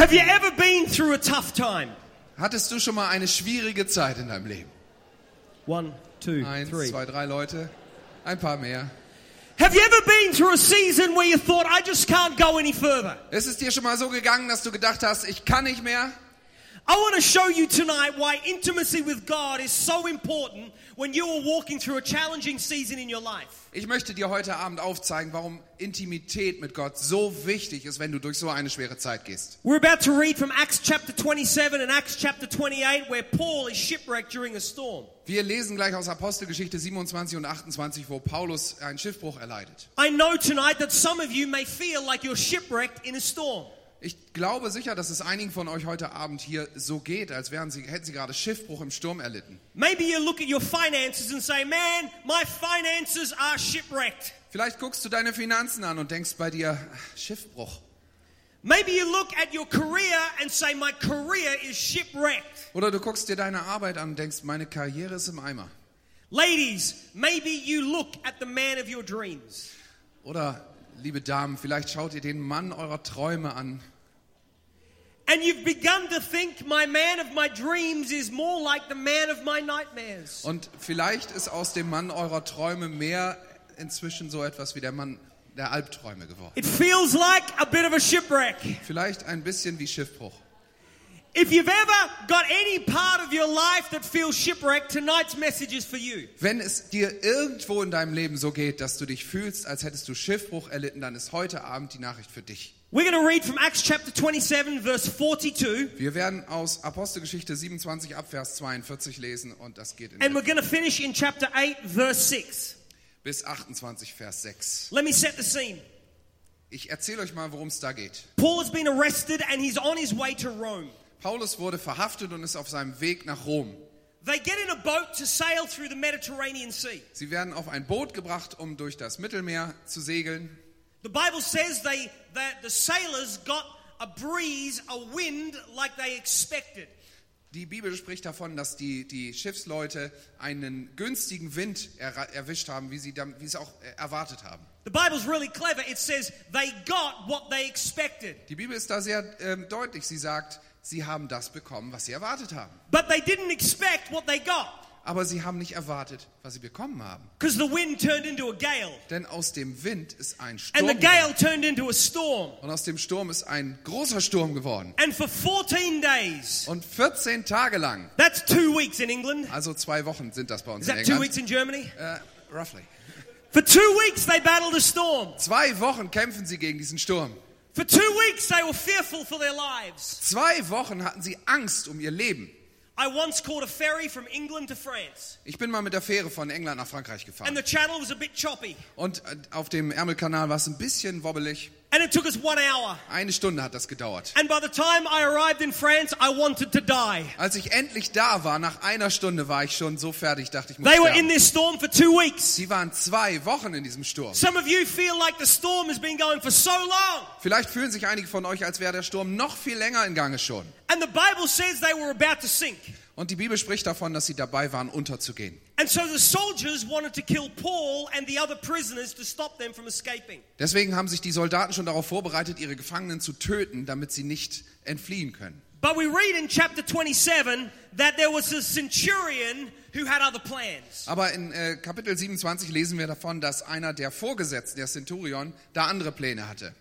Have you ever been through a tough time? Hattest du schon mal eine schwierige Zeit in deinem Leben? One, two, Eins, three. zwei, drei Leute, ein paar mehr. Have you ever been through a season where you thought, I just can't go any further? Ist es dir schon mal so gegangen, dass du gedacht hast, ich kann nicht mehr? I want to show you tonight why intimacy with God is so important when you are walking through a challenging season in your life. Ich möchte dir heute Abend aufzeigen, warum Intimität mit Gott so wichtig ist, wenn du durch so eine schwere Zeit gehst. We're about to read from Acts chapter 27 and Acts chapter 28 where Paul is shipwrecked during a storm. Wir lesen gleich aus Apostelgeschichte 27 und 28, wo Paulus einen Schiffbruch erleidet. I know tonight that some of you may feel like you're shipwrecked in a storm. Ich glaube sicher, dass es einigen von euch heute Abend hier so geht, als wären sie, hätten sie gerade Schiffbruch im Sturm erlitten. Maybe you look at your finances and say, Man, my finances are shipwrecked. Vielleicht guckst du deine Finanzen an und denkst bei dir, Schiffbruch. Maybe you look at your career and say, My career is shipwrecked. Oder du guckst dir deine Arbeit an und denkst, meine Karriere ist im Eimer. Ladies, maybe you look at the man of your dreams. Oder, liebe Damen, vielleicht schaut ihr den Mann eurer Träume an And you've begun to think, My man of my dreams is more like the man of my nightmares. und vielleicht ist aus dem Mann eurer Träume mehr inzwischen so etwas wie der Mann der Albträume geworden. It feels like a bit of a shipwreck. Vielleicht ein bisschen wie Schiffbruch. If you've ever got any part of your life that feels shipwrecked, tonight's message is for you. Wenn es dir irgendwo in deinem Leben so geht, dass du dich fühlst, als hättest du Schiffbruch erlitten, dann ist heute Abend die Nachricht für dich. We're going to read from Acts chapter 27, verse 42, Wir werden aus Apostelgeschichte 27 ab Vers 42 lesen und das geht in and we're going to finish in chapter 8, verse 6. bis 28 Vers 6. Let me set the scene. Ich erzähle euch mal, worum es da geht. Paul has been arrested and he's on his way to Rome. Paulus wurde verhaftet und ist auf seinem Weg nach Rom. They get in a boat to sail through the Mediterranean Sea. Sie werden auf ein Boot gebracht, um durch das Mittelmeer zu segeln. The Bible says they that the sailors got a breeze, a wind like they expected. Die Bibel spricht davon, dass die, die Schiffsleute einen günstigen Wind er, erwischt haben, wie sie, wie sie auch äh, erwartet haben. The Bible's really clever. It says they got what they expected. Die Bibel ist da sehr ähm, deutlich. Sie sagt, sie haben das bekommen, was sie erwartet haben. But they didn't expect what they got Aber sie haben nicht erwartet, was sie bekommen haben. because the wind turned into a gale. Denn aus dem Wind ist ein And Sturm the gale geworden. turned into a storm. Und aus dem Sturm ist ein großer Sturm geworden. And for 14 days, Und 14 Tage lang, that's two weeks in England. also zwei Wochen sind das bei uns in England. weeks in Germany? Äh, roughly. For two weeks, they battled a storm. Zwei Wochen kämpfen sie gegen diesen Sturm. For two weeks, they were fearful for their lives. Zwei Wochen hatten sie Angst um ihr Leben. I once caught a ferry from England to France, Ich bin mal mit der Fähre von England nach Frankreich and gefahren. the channel was a bit choppy. Und äh, auf dem Ärmelkanal war es ein bisschen wobbelig. And it took us one hour. Eine Stunde hat das gedauert. And by the time I arrived in France, I wanted to die. Als ich endlich da war, nach einer Stunde war ich schon so fertig, dachte ich muss They were in sterben. this storm for two weeks. Sie waren zwei Wochen in diesem Sturm. Some of you feel like the storm has been going for so long. Vielleicht fühlen sich einige von euch, als wäre der Sturm noch viel länger in Gange schon. And the Bible says they were about to sink. Und die Bibel spricht davon, dass sie dabei waren, unterzugehen. So. Deswegen haben sich die Soldaten schon darauf vorbereitet, ihre Gefangenen zu töten, damit sie nicht entfliehen können. But we read in chapter 27 that there was a centurion who had other plans. Aber in äh, Kapitel 27 lesen wir davon, dass einer der Vorgesetzten, der Centurion, da andere Pläne hatte.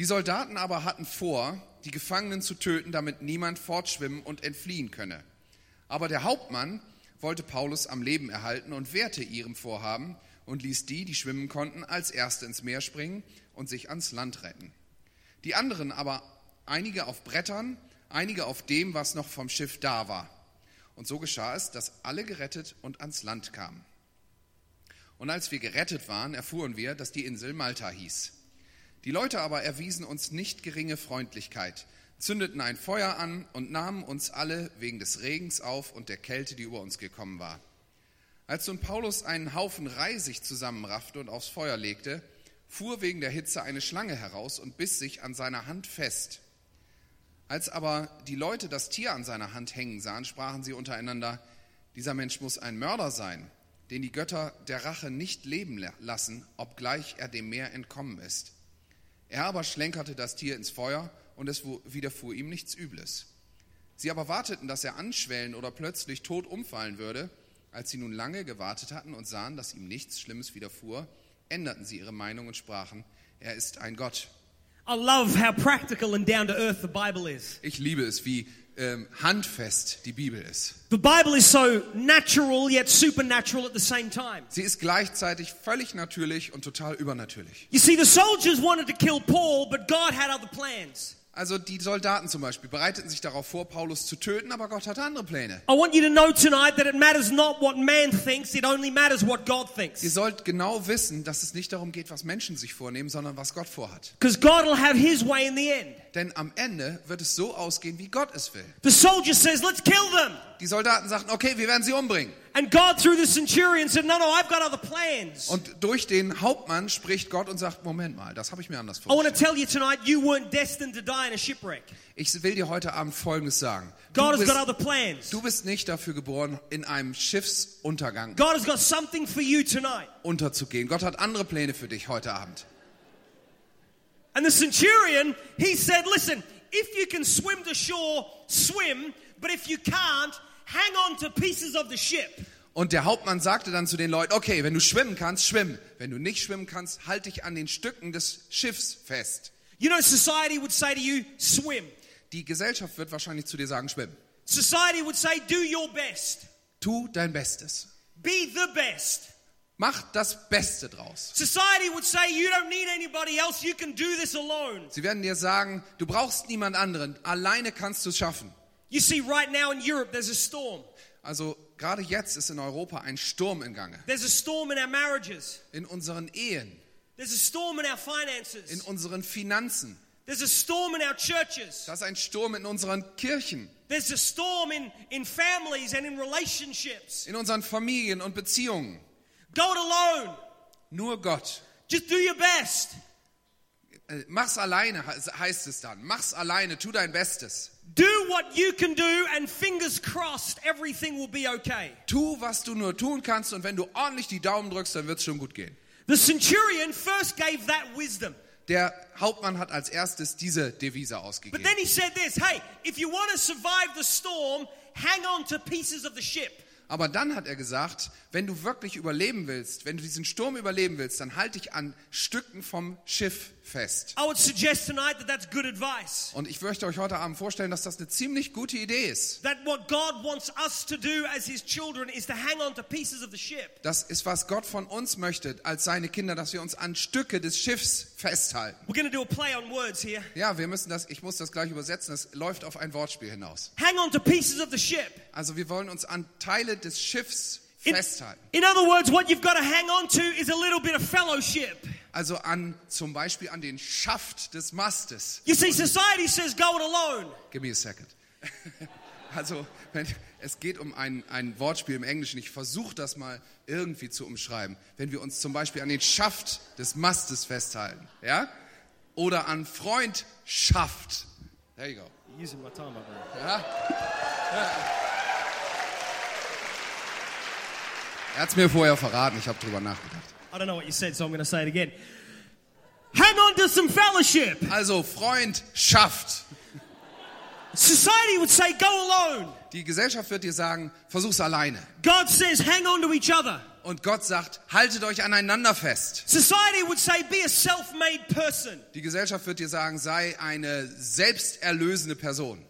Die Soldaten aber hatten vor, die Gefangenen zu töten, damit niemand fortschwimmen und entfliehen könne. Aber der Hauptmann wollte Paulus am Leben erhalten und wehrte ihrem Vorhaben und ließ die, die schwimmen konnten, als Erste ins Meer springen und sich ans Land retten. Die anderen aber, einige auf Brettern, einige auf dem, was noch vom Schiff da war. Und so geschah es, dass alle gerettet und ans Land kamen. Und als wir gerettet waren, erfuhren wir, dass die Insel Malta hieß. Die Leute aber erwiesen uns nicht geringe Freundlichkeit, zündeten ein Feuer an und nahmen uns alle wegen des Regens auf und der Kälte, die über uns gekommen war. Als nun Paulus einen Haufen Reisig zusammenraffte und aufs Feuer legte, fuhr wegen der Hitze eine Schlange heraus und biss sich an seiner Hand fest. Als aber die Leute das Tier an seiner Hand hängen sahen, sprachen sie untereinander, dieser Mensch muss ein Mörder sein, den die Götter der Rache nicht leben lassen, obgleich er dem Meer entkommen ist. Er aber schlenkerte das Tier ins Feuer und es widerfuhr ihm nichts Übles. Sie aber warteten, dass er anschwellen oder plötzlich tot umfallen würde. Als sie nun lange gewartet hatten und sahen, dass ihm nichts Schlimmes widerfuhr, änderten sie ihre Meinung und sprachen, er ist ein Gott. I love how practical and down to earth the Bible is. Ich liebe es, wie ähm, handfest die Bibel ist. The Bible is so natural yet supernatural at the same time. Sie ist gleichzeitig völlig natürlich und total übernatürlich. You see, the soldiers wanted to kill Paul, but God had other plans. Also die Soldaten zum Beispiel bereiteten sich darauf vor, Paulus zu töten, aber Gott hatte andere Pläne. I want you to know tonight that it matters not what man thinks, it only matters what God thinks. Ihr sollt genau wissen, dass es nicht darum geht, was Menschen sich vornehmen, sondern was Gott vorhat. Because God will have his way in the end. Denn am Ende wird es so ausgehen, wie Gott es will. The soldier says, Let's kill them. Die Soldaten sagten, okay, wir werden sie umbringen. And God, through the centurion, said, No, no, I've got other plans. Und durch den Hauptmann spricht Gott und sagt, Moment mal, das habe ich mir anders I want to vorgestellt. tell you tonight, you weren't destined to die in a shipwreck. Ich will dir heute Abend Folgendes sagen. Du God has bist, got other plans. du bist nicht dafür geboren, in einem Schiffsuntergang God has got something for you tonight. unterzugehen. Gott hat andere Pläne für dich heute Abend. And the centurion, he said, Listen, if you can swim to shore, swim, but if you can't, hang on to pieces of the ship. Und der Hauptmann sagte dann zu den Leuten, okay, wenn du schwimmen kannst, schwimm. Wenn du nicht schwimmen kannst, halt dich an den Stücken des Schiffs fest. You know, society would say to you, swim. Die Gesellschaft wird wahrscheinlich zu dir sagen, schwimm. Society would say, do your best. Tu dein Bestes. Be the best. Mach das Beste draus. Society would say, you don't need anybody else, you can do this alone. Sie werden dir sagen, du brauchst niemand anderen. Alleine kannst du es schaffen. You see, right now in Europe, there's a storm. Also gerade jetzt ist in Europa ein Sturm in Gange. There's a storm in our marriages. In unseren Ehen, There's a storm in our in finances. unseren Finanzen. There's a storm in our churches. Das ist ein Sturm in unseren Kirchen, There's a storm in, in families and in relationships. in unseren Familien und Beziehungen. Go it alone. Nur Gott. Just do your best. Äh, Mach's alleine, he- heißt es dann. Mach's alleine, tu dein Bestes. Do what you can do, and fingers crossed, everything will be okay. Tu, was du nur tun kannst und wenn du ordentlich die Daumen drückst, dann wird's schon gut gehen. The centurion first gave that wisdom. Der Hauptmann hat als erstes diese Devise But ausgegeben. then he said this hey, if you want to survive the storm, hang on to pieces of the ship. Aber dann hat er gesagt, wenn du wirklich überleben willst, wenn du diesen Sturm überleben willst, dann halt dich an Stücken vom Schiff fest. I would suggest tonight that that's good advice. Und ich möchte euch heute Abend vorstellen, dass das eine ziemlich gute Idee ist. That what God wants us to do as His children is to hang on to pieces of the ship. Das ist, was Gott von uns möchte, als seine Kinder, dass wir uns an Stücke des Schiffs festhalten. We're going to do a play on words here. Ja, wir müssen das, ich muss das gleich übersetzen, das läuft auf ein Wortspiel hinaus. Hang on to pieces of the ship. Also wir wollen uns an Teile des Schiffs In, festhalten. in other words, what you've got to hang on to is a little bit of fellowship. Also an, zum Beispiel an den Schaft des Mastes. You see, society says go it alone. Give me a second. Also, wenn, es geht um ein, ein Wortspiel im Englischen. Ich versuche das mal irgendwie zu umschreiben. Wenn wir uns zum Beispiel an den Schaft des Mastes festhalten, ja? Oder an Freundschaft. There you go. Using my time, Ja? Er hat es mir vorher verraten, ich habe drüber nachgedacht. I don't know what you said, so I'm going to say it again. Hang on to some fellowship. Also, Freundschaft. Society would say go alone. Die Gesellschaft wird dir sagen, versuch's alleine. God says hang on to each other. Und Gott sagt, haltet euch aneinander fest. Society would say be a self made person. Die Gesellschaft wird dir sagen, sei eine selbsterlösende Person.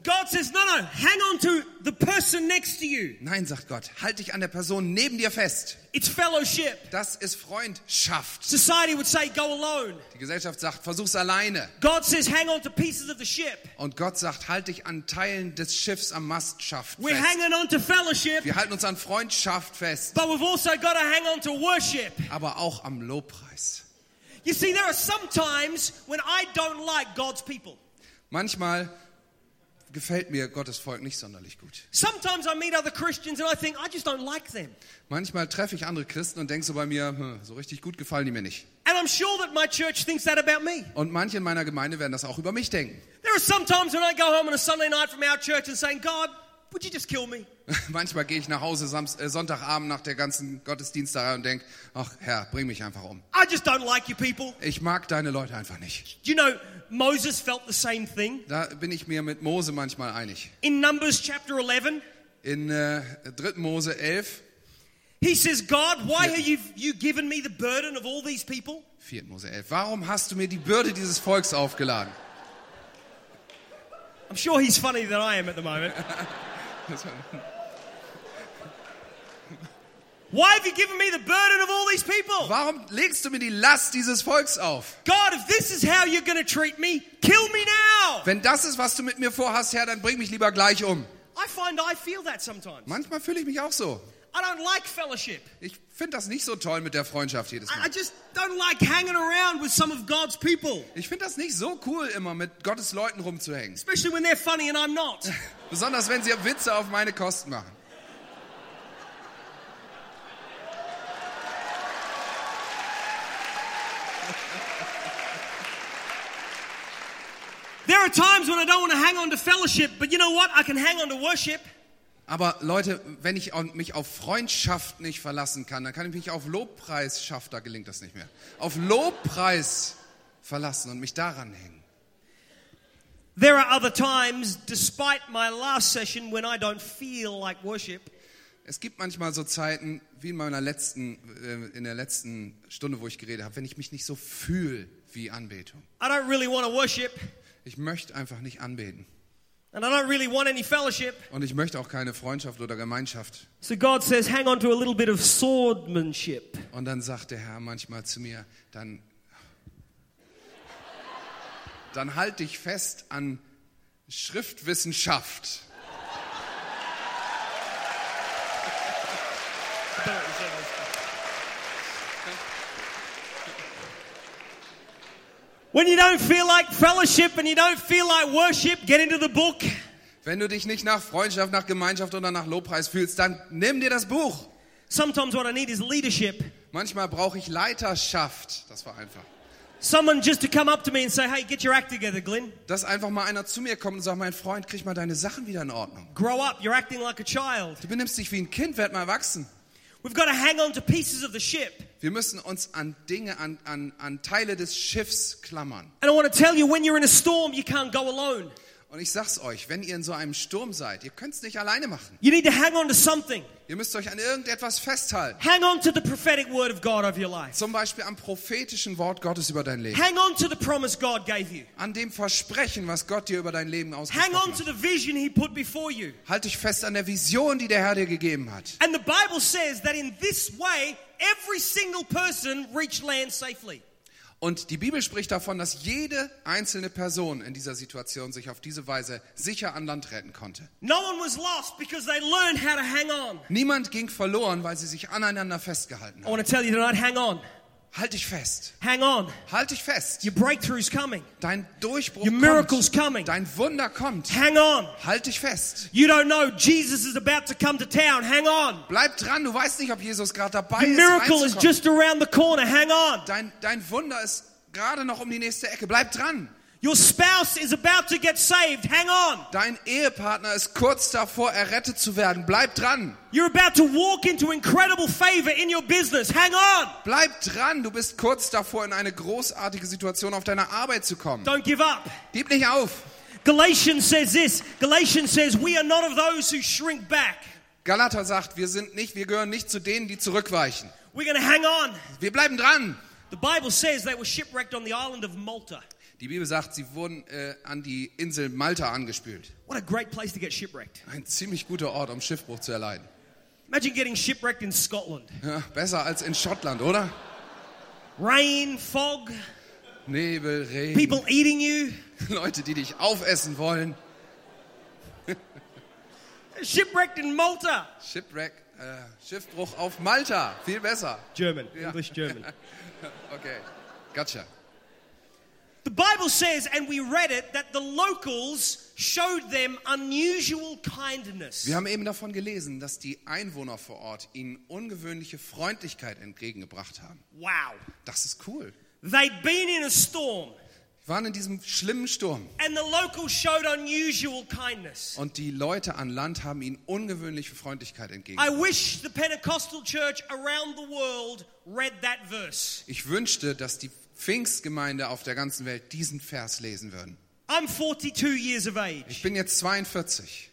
Nein, sagt Gott, halt dich an der Person neben dir fest. It's fellowship. Das ist Freundschaft. Society would say go alone. Die Gesellschaft sagt, versuch's alleine. God says hang on to pieces of the ship. Und Gott sagt, halt dich an Teilen des Schiffs am Mastschaft We're fest. hanging on to fellowship, Wir halten uns an Freundschaft fest, but we've also got to hang on to worship. aber auch am Lobpreis. You see, there are some times when I don't like God's people. Manchmal gefällt mir Gottes Volk nicht sonderlich gut. Sometimes I meet other Christians and I think, I just don't like them. Manchmal treffe ich andere Christen und denke so bei mir, hm, so richtig gut gefallen die mir nicht. And I'm sure that my church thinks that about me. Und manche in meiner Gemeinde werden das auch über mich denken. There are some times when I go home on a Sunday night from our church and saying, God, would you just kill me? Manchmal gehe ich nach Hause Samst, äh, Sonntagabend nach der ganzen Gottesdiensterei und denke, ach Herr, bring mich einfach um. I just don't like you people. Ich mag deine Leute einfach nicht. Do you know, Moses felt the same thing. Da bin ich mir mit Mose manchmal einig. In Numbers chapter 11, In äh, 3. Mose 11, he says, God, why have you, you given me the burden of all these people? 4. Mose 11, warum hast du mir die Bürde dieses Volks aufgeladen? I'm sure he's funnier than I am at the moment. Why have you given me the burden of all these people? Warum legst du mir die Last dieses Volks auf? God, if this is how you're going to treat me, kill me now. Wenn das ist, was du mit mir vorhast, Herr, dann bring mich lieber gleich um. I find I feel that sometimes. Manchmal fühle ich mich auch so. I don't like fellowship. Ich finde das nicht so toll mit der Freundschaft jedes I, I Mal. just don't like hanging around with some of God's people, Ich finde das nicht so cool, immer mit Gottes Leuten rumzuhängen. especially when they're funny and I'm not. Besonders wenn sie Witze auf meine Kosten machen. There are times when I don't want to hang on to fellowship, but you know what? I can hang on to worship. Aber Leute, wenn ich mich auf Freundschaft nicht verlassen kann, dann kann ich mich auf Lobpreis schaffen, da gelingt das nicht mehr. Auf Lobpreis verlassen und mich daran hängen. There are other times, despite my last session, when I don't feel like worship. Es gibt manchmal so Zeiten, wie in meiner letzten, äh, in der letzten Stunde, wo ich geredet habe, wenn ich mich nicht so fühle wie Anbetung. I don't really want to worship, Ich möchte einfach nicht anbeten. And I don't really want any fellowship. Und ich möchte auch keine Freundschaft oder Gemeinschaft. So God says, hang on to a little bit of swordmanship. Und dann sagt der Herr manchmal zu mir, dann, dann halt dich fest an Schriftwissenschaft. When you don't feel like fellowship and you don't feel like worship, get into the book. Wenn du dich nicht nach Freundschaft, nach Gemeinschaft oder nach Lobpreis fühlst, dann nimm dir das Buch. Sometimes what I need is leadership. Manchmal brauche ich Leiterschaft. Das war einfach. Someone just to come up to me and say, hey, get your act together, Glenn. Dass einfach mal einer zu mir kommt und sagt, mein Freund, krieg mal deine Sachen wieder in Ordnung. Grow up. You're acting like a child. Du benimmst dich wie ein Kind, werd mal erwachsen. We've got to hang on to pieces of the ship. Wir müssen uns an Dinge, an, an, an Teile des Schiffs klammern. And I want to tell you, when you're in a storm, you can't go alone. Und ich sag's euch, wenn ihr in so einem Sturm seid, ihr könnt's nicht alleine machen. You need to hang on to something. Ihr müsst euch an irgendetwas festhalten. Hang on to the prophetic word of God over your life. Zum Beispiel am prophetischen Wort Gottes über dein Leben. Hang on to the promise God gave you. An dem Versprechen, was Gott dir über dein Leben Hang ausgesprochen on to hat. the vision He put before you. Halt dich fest an der Vision, die der Herr dir gegeben hat. And the Bible says that in this way, every single person reached land safely. Und die Bibel spricht davon, dass jede einzelne Person in dieser Situation sich auf diese Weise sicher an Land retten konnte. No one was lost because they learned how to hang on. Niemand ging verloren, weil sie sich aneinander festgehalten I haben. Halt dich fest. Hang on. Halt dich fest. Your breakthrough's coming. Dein Durchbruch Your miracle's kommt. coming. Dein Wunder kommt. Hang on. Halt dich fest. You don't know Jesus is about to come to town. Hang on. Bleib dran. Du weißt nicht, ob Jesus gerade dabei Your ist. miracle is just around the corner. Hang on. Dein, dein Wunder ist gerade noch um die nächste Ecke. Bleib dran. Your spouse is about to get saved. Hang on. Dein Ehepartner ist kurz davor, errettet zu werden. Bleib dran. You're about to walk into incredible favor in your business. Hang on. Bleib dran. Du bist kurz davor, in eine großartige Situation auf deiner Arbeit zu kommen. Don't give up. Gib nicht auf. Galatians says this. Galatians says, We are not of those who shrink back. Galater sagt, wir sind nicht, wir gehören nicht zu denen, die zurückweichen. We're going to hang on. Wir bleiben dran. The Bible says they were shipwrecked on the island of Malta. Die Bibel sagt, sie wurden äh, an die Insel Malta angespült. What a great place to get shipwrecked. Ein ziemlich guter Ort, um Schiffbruch zu erleiden. Imagine getting shipwrecked in Scotland. Ja, besser als in Schottland, oder? Rain, fog, Nebel, Regen, people eating you. Leute, die dich aufessen wollen. Shipwrecked in Malta. Shipwreck, äh, Schiffbruch auf Malta, viel besser. German, Yeah. English German. Okay, gotcha. The Bible says, and we read it, that the locals showed them unusual kindness. Wir haben eben davon gelesen, dass die Einwohner vor Ort ihnen ungewöhnliche Freundlichkeit entgegengebracht haben. Wow. Das ist cool. They'd been in a storm. waren in diesem schlimmen Sturm. and the locals showed unusual kindness. Und die Leute an Land haben ihnen ungewöhnliche Freundlichkeit. I wish the Pentecostal church around the world read that verse. Ich wünschte, dass die Pfingstgemeinde auf der ganzen Welt diesen Vers lesen würden. I'm 42 years of Ich age. bin jetzt 42.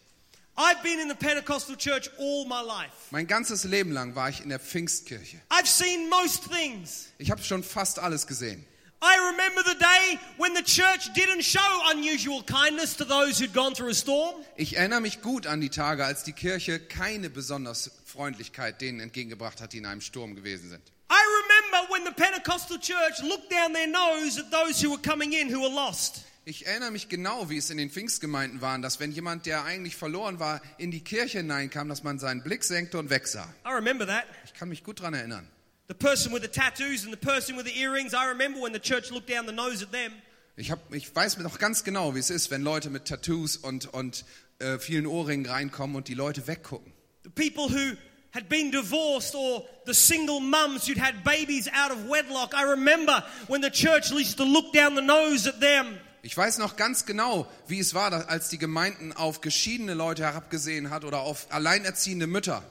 I've been in the Pentecostal church all my life. Mein ganzes Leben lang war ich in der Pfingstkirche. I've seen most things. Ich habe schon fast alles gesehen. I remember the day when the church didn't show unusual kindness to those who'd gone through a storm. Ich erinnere mich gut an die Tage, als die Kirche keine besonders Freundlichkeit denen entgegengebracht hat, die in einem Sturm gewesen sind. I remember when the Pentecostal church looked down their nose at those who were coming in who were lost. Ich erinnere mich genau, wie es in den Pfingstgemeinden war, dass wenn jemand, der eigentlich verloren war, in die Kirche hineinkam, dass man seinen Blick senkte und wegsah. I remember that. Ich kann mich gut daran erinnern. The person with the tattoos and the person with the earrings, I remember when the church looked down the nose at them. Ich, hab, ich weiß noch ganz genau, wie es ist, wenn Leute mit Tattoos und, und äh, vielen Ohrringen reinkommen und die Leute weggucken. The people who had been divorced or the single mums who'd had babies out of wedlock. I remember when the church used to look down the nose at them. Ich weiß noch ganz genau, wie es war, als die Gemeinden auf geschiedene Leute herabgesehen hat oder auf alleinerziehende Mütter.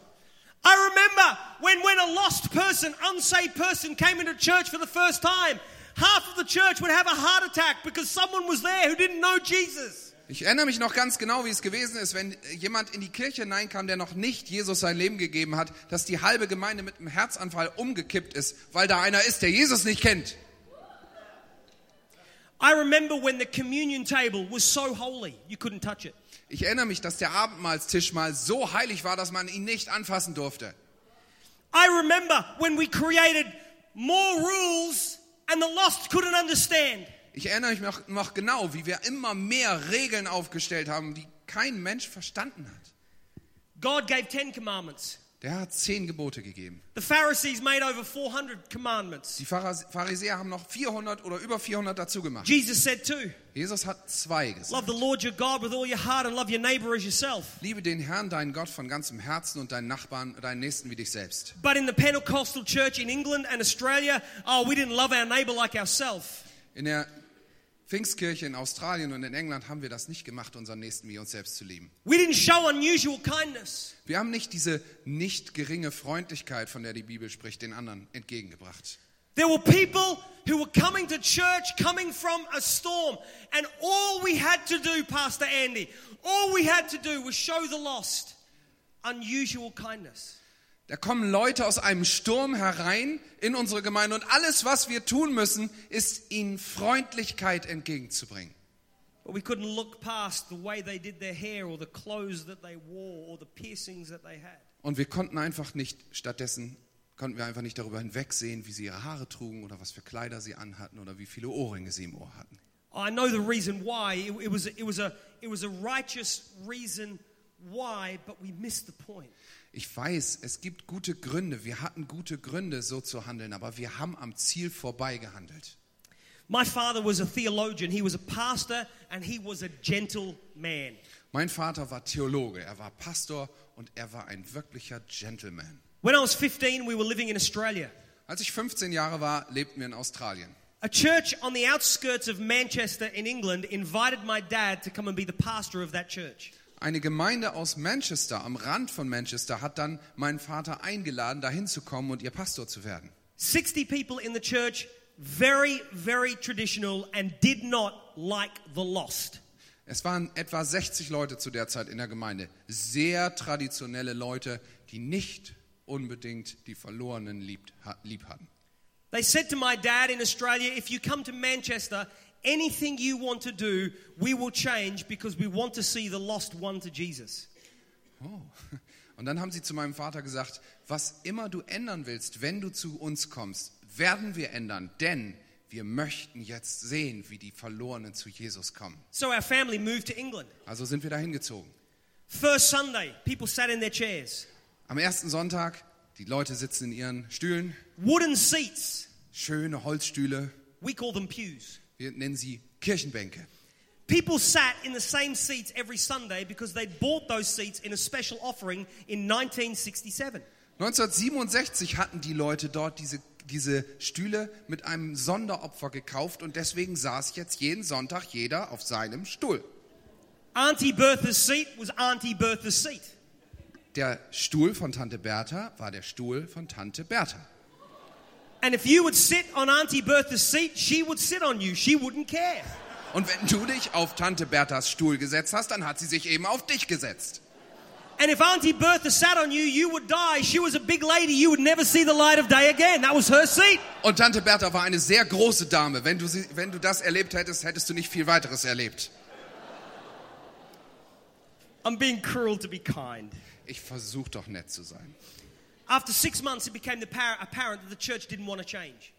I remember when, when a lost person, unsaved person came into church for the first time, half of the church would have a heart attack because someone was there who didn't know Jesus. Ich erinnere mich noch ganz genau, wie es gewesen ist, wenn jemand in die Kirche hineinkam, der noch nicht Jesus sein Leben gegeben hat, dass die halbe Gemeinde mit einem Herzanfall umgekippt ist, weil da einer ist, der Jesus nicht kennt. I remember when the communion table was so holy, you couldn't touch it. Ich erinnere mich, dass der Abendmahlstisch mal so heilig war, dass man ihn nicht anfassen durfte. I remember when we created more rules and the lost couldn't understand. Ich erinnere mich noch, noch genau, wie wir immer mehr Regeln aufgestellt haben, die kein Mensch verstanden hat. God gave 10 commandments. Der hat zehn Gebote gegeben. The Pharisees made over 400 commandments. Die Pharisäer haben noch 400 oder über 400 dazu gemacht. Jesus said two Jesus hat zwei Love gesagt. the Lord your God with all your heart and love your neighbor as yourself. Liebe den Herrn, deinen Gott von ganzem Herzen und deinen Nachbarn, deinen Nächsten wie dich selbst. But in the Pentecostal church in England and Australia, oh, we didn't love our neighbor like ourselves. In der Pfingstkirche in Australien und in England haben wir das nicht gemacht, unseren Nächsten wie uns selbst zu lieben. We didn't show unusual kindness. Wir haben nicht diese nicht geringe Freundlichkeit, von der die Bibel spricht, den anderen entgegengebracht. There were people who were coming to church coming from a storm, and all we had to do, Pastor Andy, all we had to do was show the lost unusual kindness. Da kommen Leute aus einem Sturm herein in unsere Gemeinde und alles, was wir tun müssen, ist ihnen Freundlichkeit entgegenzubringen. But we couldn't look past the way they did their hair or the clothes that they wore or the piercings that they had. Und wir konnten einfach nicht, stattdessen konnten wir einfach nicht darüber hinwegsehen, wie sie ihre Haare trugen oder was für Kleider sie anhatten oder wie viele Ohrringe sie im Ohr hatten. I know the reason why. It, it was, it, was a, it was a righteous reason why, but we missed the point. Ich weiß, es gibt gute Gründe, wir hatten gute Gründe, so zu handeln, aber wir haben am Ziel vorbei gehandelt. My father was a theologian, he was a pastor, and he was a gentle man. Mein Vater war Theologe, er war Pastor und er war ein wirklicher Gentleman. When I was 15, we were living in Australia. Als ich 15 Jahre war, lebten wir in Australien. A church on the outskirts of Manchester in England invited my dad to come and be the pastor of that church. Eine Gemeinde aus Manchester, am Rand von Manchester, hat dann meinen Vater eingeladen, dahin zu kommen und ihr Pastor zu werden. 60 people in the church, very, very traditional, and did not like the lost. Es waren etwa 60 Leute zu der Zeit in der Gemeinde. Sehr traditionelle Leute, die nicht unbedingt die Verlorenen lieb, lieb hatten. They said to my dad in Australia, if you come to Manchester, anything you want to do, we will change because we want to see the lost one to Jesus. Oh. Und dann haben sie zu meinem Vater gesagt, was immer du ändern willst, wenn du zu uns kommst, werden wir ändern, denn wir möchten jetzt sehen, wie die Verlorenen zu Jesus kommen. So our family moved to England. Also sind wir dahin gezogen. First Sunday, people sat in their chairs. Am ersten Sonntag, die Leute sitzen in ihren Stühlen, Wooden seats, schöne Holzstühle, we call them pews. Wir nennen sie Kirchenbänke. People sat in the same seats every Sunday because they'd bought those seats in a special offering in 1967. 1967 hatten die Leute dort diese, diese Stühle mit einem Sonderopfer gekauft und deswegen saß jetzt jeden Sonntag jeder auf seinem Stuhl. Auntie Bertha's seat was Auntie Bertha's seat. Der Stuhl von Tante Bertha war der Stuhl von Tante Bertha. And if you would sit on Auntie Bertha's seat, she would sit on you. She wouldn't care. Und wenn du dich auf Tante Berthas Stuhl gesetzt hast, dann hat sie sich eben auf dich gesetzt. And if Auntie Bertha sat on you, you would die. She was a big lady. You would never see the light of day again. That was her seat. Und Tante Bertha war eine sehr große Dame. Wenn du, sie, wenn du das erlebt hättest, hättest du nicht viel weiteres erlebt. I'm being cruel to be kind. Ich versuche doch nett zu sein. After six months, it became apparent that the church didn't want to change.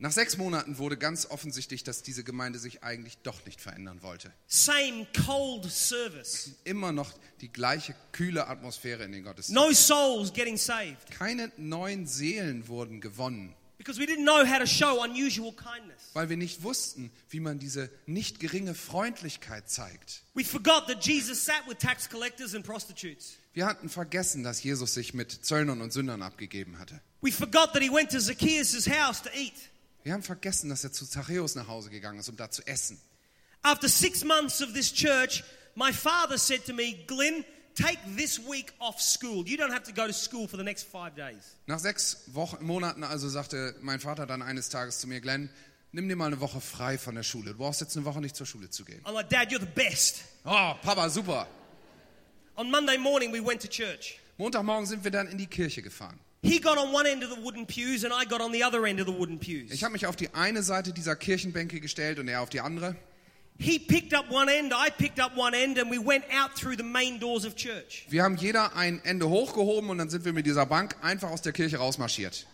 Nach sechs Monaten wurde ganz offensichtlich, dass diese Gemeinde sich eigentlich doch nicht verändern wollte. Same cold service. Immer noch die gleiche kühle Atmosphäre in den Gottesdiensten. No souls getting saved Keine neuen Seelen wurden gewonnen, because we didn't know how to show unusual kindness. weil wir nicht wussten, wie man diese nicht geringe Freundlichkeit zeigt. We forgot that Jesus sat with tax collectors and prostitutes. Wir hatten vergessen, dass Jesus sich mit Zöllnern und Sündern abgegeben hatte. We forgot that he went to Zacchaeus' house to eat. Wir haben vergessen, dass er zu Zachäus nach Hause gegangen ist, um da zu essen. After six months of this church, my father said to me, Glenn, take this week off school. You don't have to go to school for the next five days. Nach sechs Wochen, Monaten also sagte mein Vater dann eines Tages zu mir, Glenn, nimm dir mal eine Woche frei von der Schule. Du brauchst jetzt eine Woche nicht zur Schule zu gehen. I'm like, Dad, you're the best. Oh, Papa, super. On Monday morning, we went to church. Montagmorgen sind wir dann in die Kirche gefahren. He got on one end of the wooden pews, and I got on the other end of the wooden pews. Ich habe mich auf die eine Seite dieser Kirchenbänke gestellt und er auf die andere. He picked up one end, I picked up one end, and we went out through the main doors of church. Wir haben jeder ein Ende hochgehoben und dann sind wir mit dieser Bank einfach aus der Kirche rausmarschiert.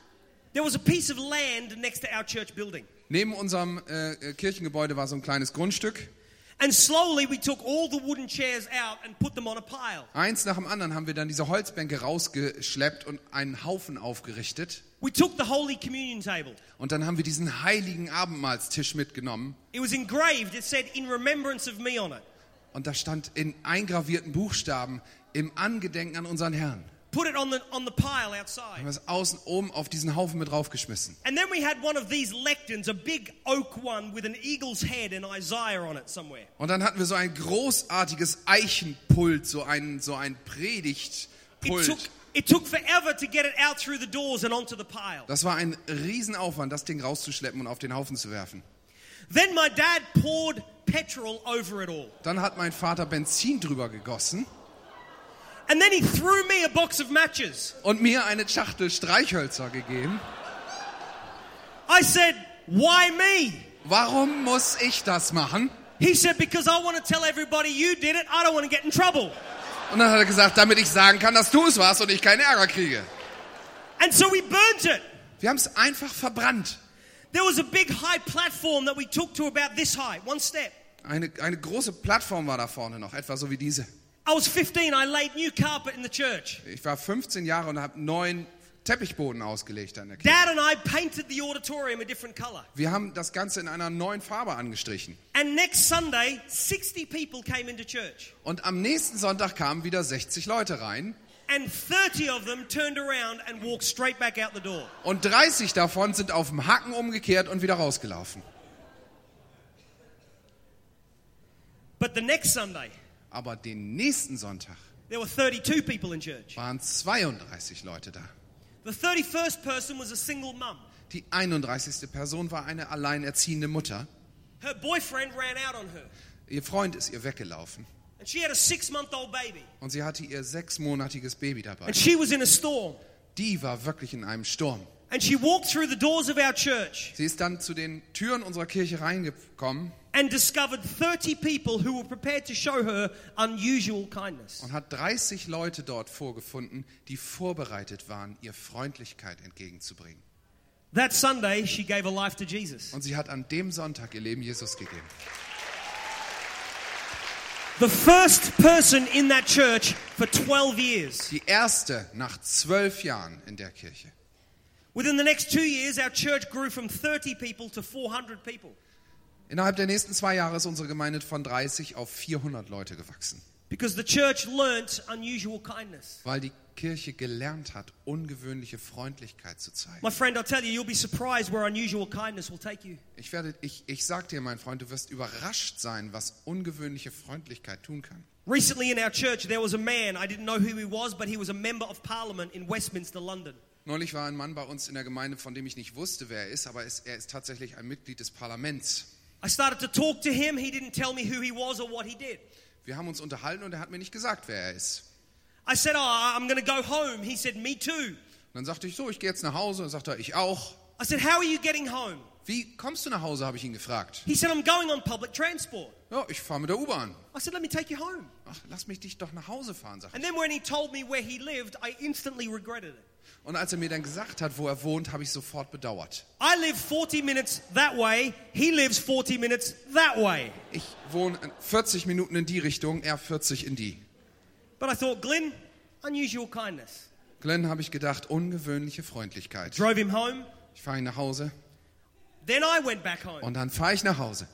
There was a piece of land next to our church building. Neben unserem äh, äh, Kirchengebäude war so ein kleines Grundstück. And slowly we took all the wooden chairs out and put them on a pile. Eins nach dem anderen haben wir dann diese Holzbänke rausgeschleppt und einen Haufen aufgerichtet. We took the Holy Communion table. Und dann haben wir diesen heiligen Abendmahlstisch mitgenommen. It was engraved, it said, in remembrance of me on it. Und da stand in eingravierten Buchstaben im Angedenken an unseren Herrn. Put it on the, on the pile Haben outside. wir es außen oben auf diesen Haufen mit draufgeschmissen. And then we had one of these lecterns, a big oak one with an eagle's head and Isaiah on it somewhere. Und dann hatten wir so ein großartiges Eichenpult, so ein, so ein It Predigtpult. took, it took forever to get it out through the doors and onto the pile. Das war ein Riesenaufwand, das Ding rauszuschleppen und auf den Haufen zu werfen. Then my dad poured petrol over it all. Dann hat mein Vater Benzin drüber gegossen And then he threw me a box of matches. und mir eine Schachtel Streichhölzer gegeben. I said, Why me? Warum muss ich das machen? He said, Because I want to tell everybody you did it. I don't want to get in trouble. Und dann hat er gesagt, damit ich sagen kann, dass du es warst und ich keinen Ärger kriege. And so we burnt it. Wir haben es einfach verbrannt. There was a big high platform that we took to about this high, one step. Eine, eine große Plattform war da vorne noch, etwa so wie diese. I was 15. I laid new carpet in the church. Ich war 15 Jahre und habe neun Teppichboden ausgelegt an der Kirche. Dad and I painted the auditorium a different color. Wir haben das Ganze in einer neuen Farbe angestrichen. And next Sunday, 60 people came into church. Und am nächsten Sonntag kamen wieder 60 Leute rein. And 30 of them turned around and walked straight back out the door. Und 30 davon sind auf dem Hacken umgekehrt und wieder rausgelaufen. But the next Sunday, Aber den nächsten Sonntag there were 32 people in church. waren 32 Leute da. The 31st person was a single mum. Die 31. Person war eine alleinerziehende Mutter. Her boyfriend ran out on her. Ihr Freund ist ihr weggelaufen. And she had a six month old baby. Und sie hatte ihr sechsmonatiges Baby dabei. And she was in a storm. Die war wirklich in einem Sturm. And she walked through the doors of our church Sie ist dann zu den Türen unserer Kirche reingekommen and discovered 30 people who were prepared to show her unusual kindness. und hat 30 Leute dort vorgefunden, die vorbereitet waren, ihr Freundlichkeit entgegenzubringen. That Sunday, she gave her life to Jesus. Und sie hat an dem Sonntag ihr Leben Jesus gegeben. The first person in that church for 12 years. Die erste nach zwölf Jahren in der Kirche. Within the next two years, our church grew from 30 people to 400 people. Innerhalb der nächsten zwei Jahre ist unsere Gemeinde von 30 auf 400 Leute gewachsen. Because the church learnt unusual kindness. weil die Kirche gelernt hat, ungewöhnliche Freundlichkeit zu zeigen. My friend, I'll tell you, you'll be surprised where unusual kindness will take you. Ich, werde, ich, ich sag dir, mein Freund, du wirst überrascht sein, was ungewöhnliche Freundlichkeit tun kann. Recently in our church, there was a man, I didn't know who he was, but he was a member of parliament in Westminster, London. Neulich war ein Mann bei uns in der Gemeinde, von dem ich nicht wusste, wer er ist, aber er ist tatsächlich ein Mitglied des Parlaments. I started to talk to him. He didn't tell me who he was or what he did. Wir haben uns unterhalten und er hat mir nicht gesagt, wer er ist. I said, Oh, I'm going to go home. He said, Me too. Und dann sagte ich so, ich gehe jetzt nach Hause. Und sagte er, ich auch. I said, How are you getting home? Wie kommst du nach Hause, habe ich ihn gefragt. He said, I'm going on public transport. Ja, ich fahre mit der U-Bahn. I said, Let me take you home. Ach, lass mich dich doch nach Hause fahren, sagt er. And then when he told me where he lived, I instantly regretted it. Und als er mir dann gesagt hat, wo er wohnt, habe ich sofort bedauert. I live 40 minutes that way, he lives 40 minutes that way. Ich wohne 40 Minuten in die Richtung, er 40 in die. But I thought, Glenn, unusual kindness. Glenn habe ich gedacht, ungewöhnliche Freundlichkeit. Drove him home. Ich fahre ihn nach Hause Then I went back home. und dann fahre ich nach Hause.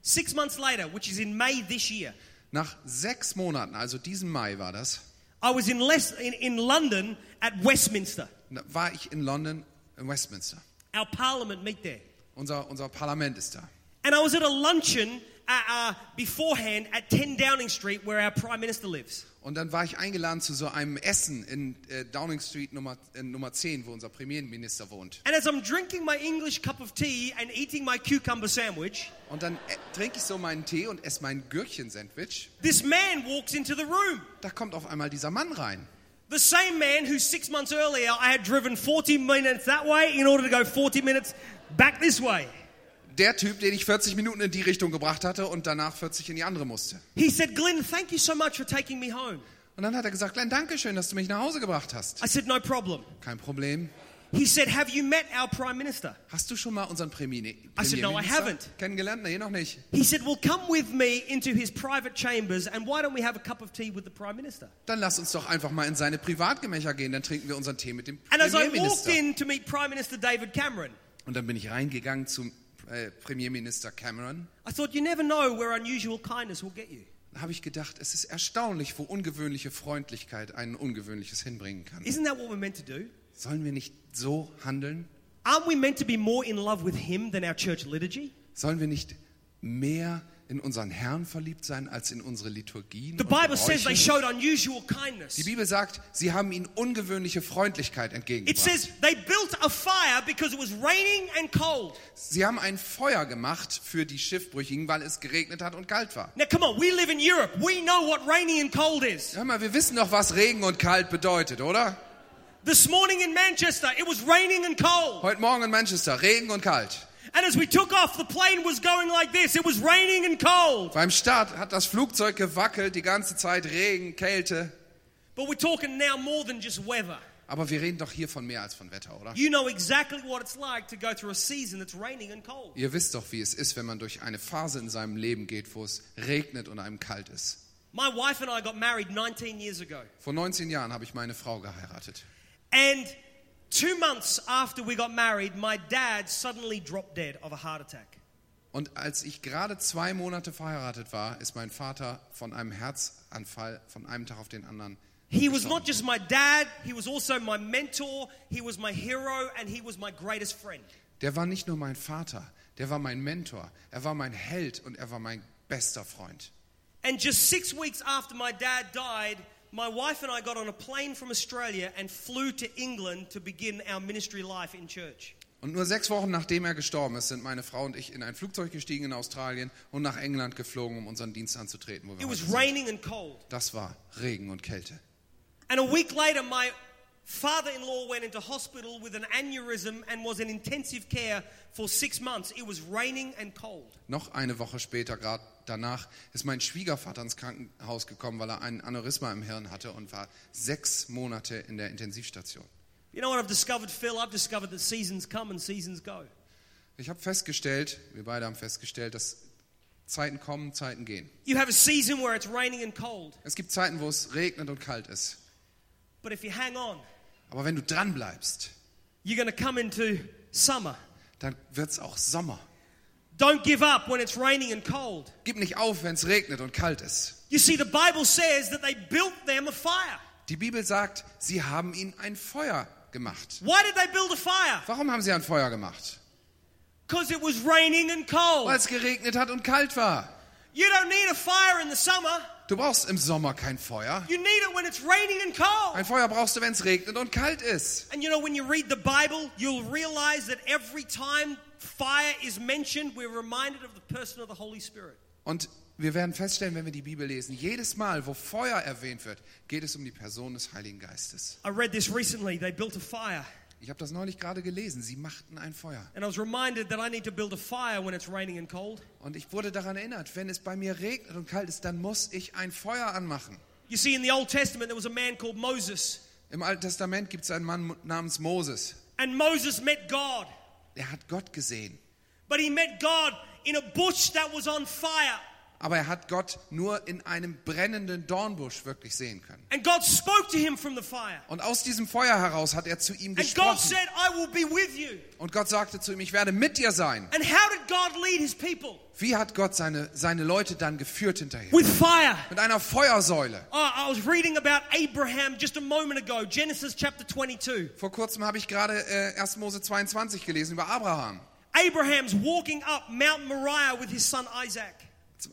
Six months later, which is in May this year, Nach sechs Monaten, also diesen Mai war das, I was in, Les- in, in London at Westminster. war ich in London, in Westminster. Our parliament meet there. Unser, unser Parlament ist da. And I was at a luncheon uh, uh, beforehand at 10 Downing Street where our Prime Minister lives. Und dann war ich eingeladen zu so einem Essen in äh, Downing Street Nummer, äh, Nummer 10, wo unser Premierminister wohnt. And as I'm drinking my English cup of tea and eating my cucumber sandwich, Und dann äh, trinke ich so meinen Tee und esse mein Gürkchen-Sandwich. this man walks into the room. Da kommt auf einmal dieser Mann rein. The same man who six months earlier I had driven 40 minutes that way in order to go 40 minutes back this way. Der Typ, den ich 40 Minuten in die Richtung gebracht hatte und danach 40 in die andere musste. He said, Glenn, thank you so much for taking me home. Und dann hat er gesagt, Glenn, danke schön, dass du mich nach Hause gebracht hast. I said, no problem. Kein Problem. He said, have you met our Prime Minister? Hast du schon mal unseren Premier I said, no, I haven't. kennengelernt? Nee, noch nicht. He said, well, come with me into his private chambers and why don't we have a cup of tea with the Prime Minister? Dann lass uns doch einfach mal in seine Privatgemächer gehen, dann trinken wir unseren Tee mit dem And as I walked Premierminister. in to meet Prime Minister David Cameron, Und dann bin ich reingegangen zum äh, Premierminister Cameron. I thought, you never know where unusual kindness will get you. Habe ich gedacht, es ist erstaunlich, wo ungewöhnliche Freundlichkeit ein ungewöhnliches hinbringen kann. Isn't that what we're meant to do? Sollen wir nicht so handeln? Aren't we meant to be more in love with him than our church liturgy? Sollen wir nicht mehr in unseren Herrn verliebt sein als in unsere Liturgien? The Bible says they showed unusual kindness. Die Bibel sagt, sie haben ihnen ungewöhnliche Freundlichkeit It entgegengebracht. says they built a fire because it was raining and cold. Sie haben ein Feuer gemacht für die Schiffbrüchigen, weil es geregnet hat und kalt war. Now, come on, we live in Europe. We know what raining and cold is. Hör mal, wir wissen doch, was Regen und kalt bedeutet, oder? This morning in Manchester, it was raining and cold. Heute Morgen in Manchester, Regen und kalt. And as we took off, the plane was going like this it was raining and cold. Beim Start hat das Flugzeug gewackelt, die ganze Zeit Regen, Kälte. But we're talking now more than just weather. Aber wir reden doch hier von mehr als von Wetter, oder? You know exactly what it's like to go through a season that's raining and cold. Ihr wisst doch, wie es ist, wenn man durch eine Phase in seinem Leben geht, wo es regnet und einem kalt ist. My wife and I got married 19 years ago. Vor 19 Jahren habe ich meine Frau geheiratet. And two months after we got married, my dad suddenly dropped dead of a heart attack. Und als ich gerade zwei Monate verheiratet war, ist mein Vater von einem Herzanfall von einem Tag auf den anderen. He was not just my dad, he was also my mentor, he was my hero, and he was my greatest friend. Der war nicht nur mein Vater, der war mein Mentor, er war mein Held und er war mein bester Freund. And just six weeks after my dad died, my wife and I got on a plane from Australia and flew to England to begin our ministry life in church. Und nur sechs Wochen nachdem er gestorben ist, sind meine Frau und ich in ein Flugzeug gestiegen in Australien und nach England geflogen, um unseren Dienst anzutreten. Wo wir It was sind. raining and cold. Das war Regen und Kälte. And a week later, my father in law went into hospital with an aneurysm and was in intensive care for six months. It was raining and cold. Noch eine Woche später, gerade danach, ist mein Schwiegervater ins Krankenhaus gekommen, weil er ein Aneurysma im Hirn hatte und war sechs Monate in der Intensivstation. You know what I've discovered, Phil? I've discovered that seasons come and seasons go. Ich habe festgestellt, wir beide haben festgestellt, dass Zeiten kommen, Zeiten gehen. You have a season where it's raining and cold, Es gibt Zeiten, wo es regnet und kalt ist. but if you hang on, Aber wenn du dran bleibst, you're going to come into summer. dann wird es auch Sommer. Don't give up when it's raining and cold. Gib nicht auf, wenn es regnet und kalt ist. You see, the Bible says that they built them a fire. Die Bibel sagt, sie haben ihnen ein Feuer gemacht. Why did they build a fire? Warum haben sie ein Feuer gemacht? Because it was raining and cold. Weil es geregnet hat und kalt war. You don't need a fire in the summer. Du brauchst im Sommer kein Feuer. You need it when it's raining and cold. Ein Feuer brauchst du, wenn es regnet und kalt ist. And you know, when you read the Bible, you'll realize that every time fire is mentioned, we're reminded of the person of the Holy Spirit. Und wir werden feststellen, wenn wir die Bibel lesen, jedes Mal, wo Feuer erwähnt wird, geht es um die Person des Heiligen Geistes. I read this recently. They built a fire. Ich habe das neulich gerade gelesen. Sie machten ein Feuer. And I was reminded that I need to build a fire when it's raining and cold. Und ich wurde daran erinnert, wenn es bei mir regnet und kalt ist, dann muss ich ein Feuer anmachen. You see, in the Old Testament, there was a man called Moses. Im Alten Testament gibt es einen Mann namens Moses. And Moses met God. Er hat Gott gesehen. But he met God in a bush that was on fire. Aber er hat Gott nur in einem brennenden Dornbusch wirklich sehen können. And God spoke to him from the fire. Und aus diesem Feuer heraus hat er zu ihm And God gesprochen. said, I will be with you. Und Gott sagte zu ihm, ich werde mit dir sein. And how did God lead his people? Wie hat Gott seine, seine Leute dann geführt hinterher? With fire. Mit einer Feuersäule. Oh, I was reading about Abraham just a moment ago, Genesis chapter 22. Vor kurzem habe ich gerade äh, 1. Mose 22 gelesen über Abraham, Abraham's walking up Mount Moriah with his son Isaac.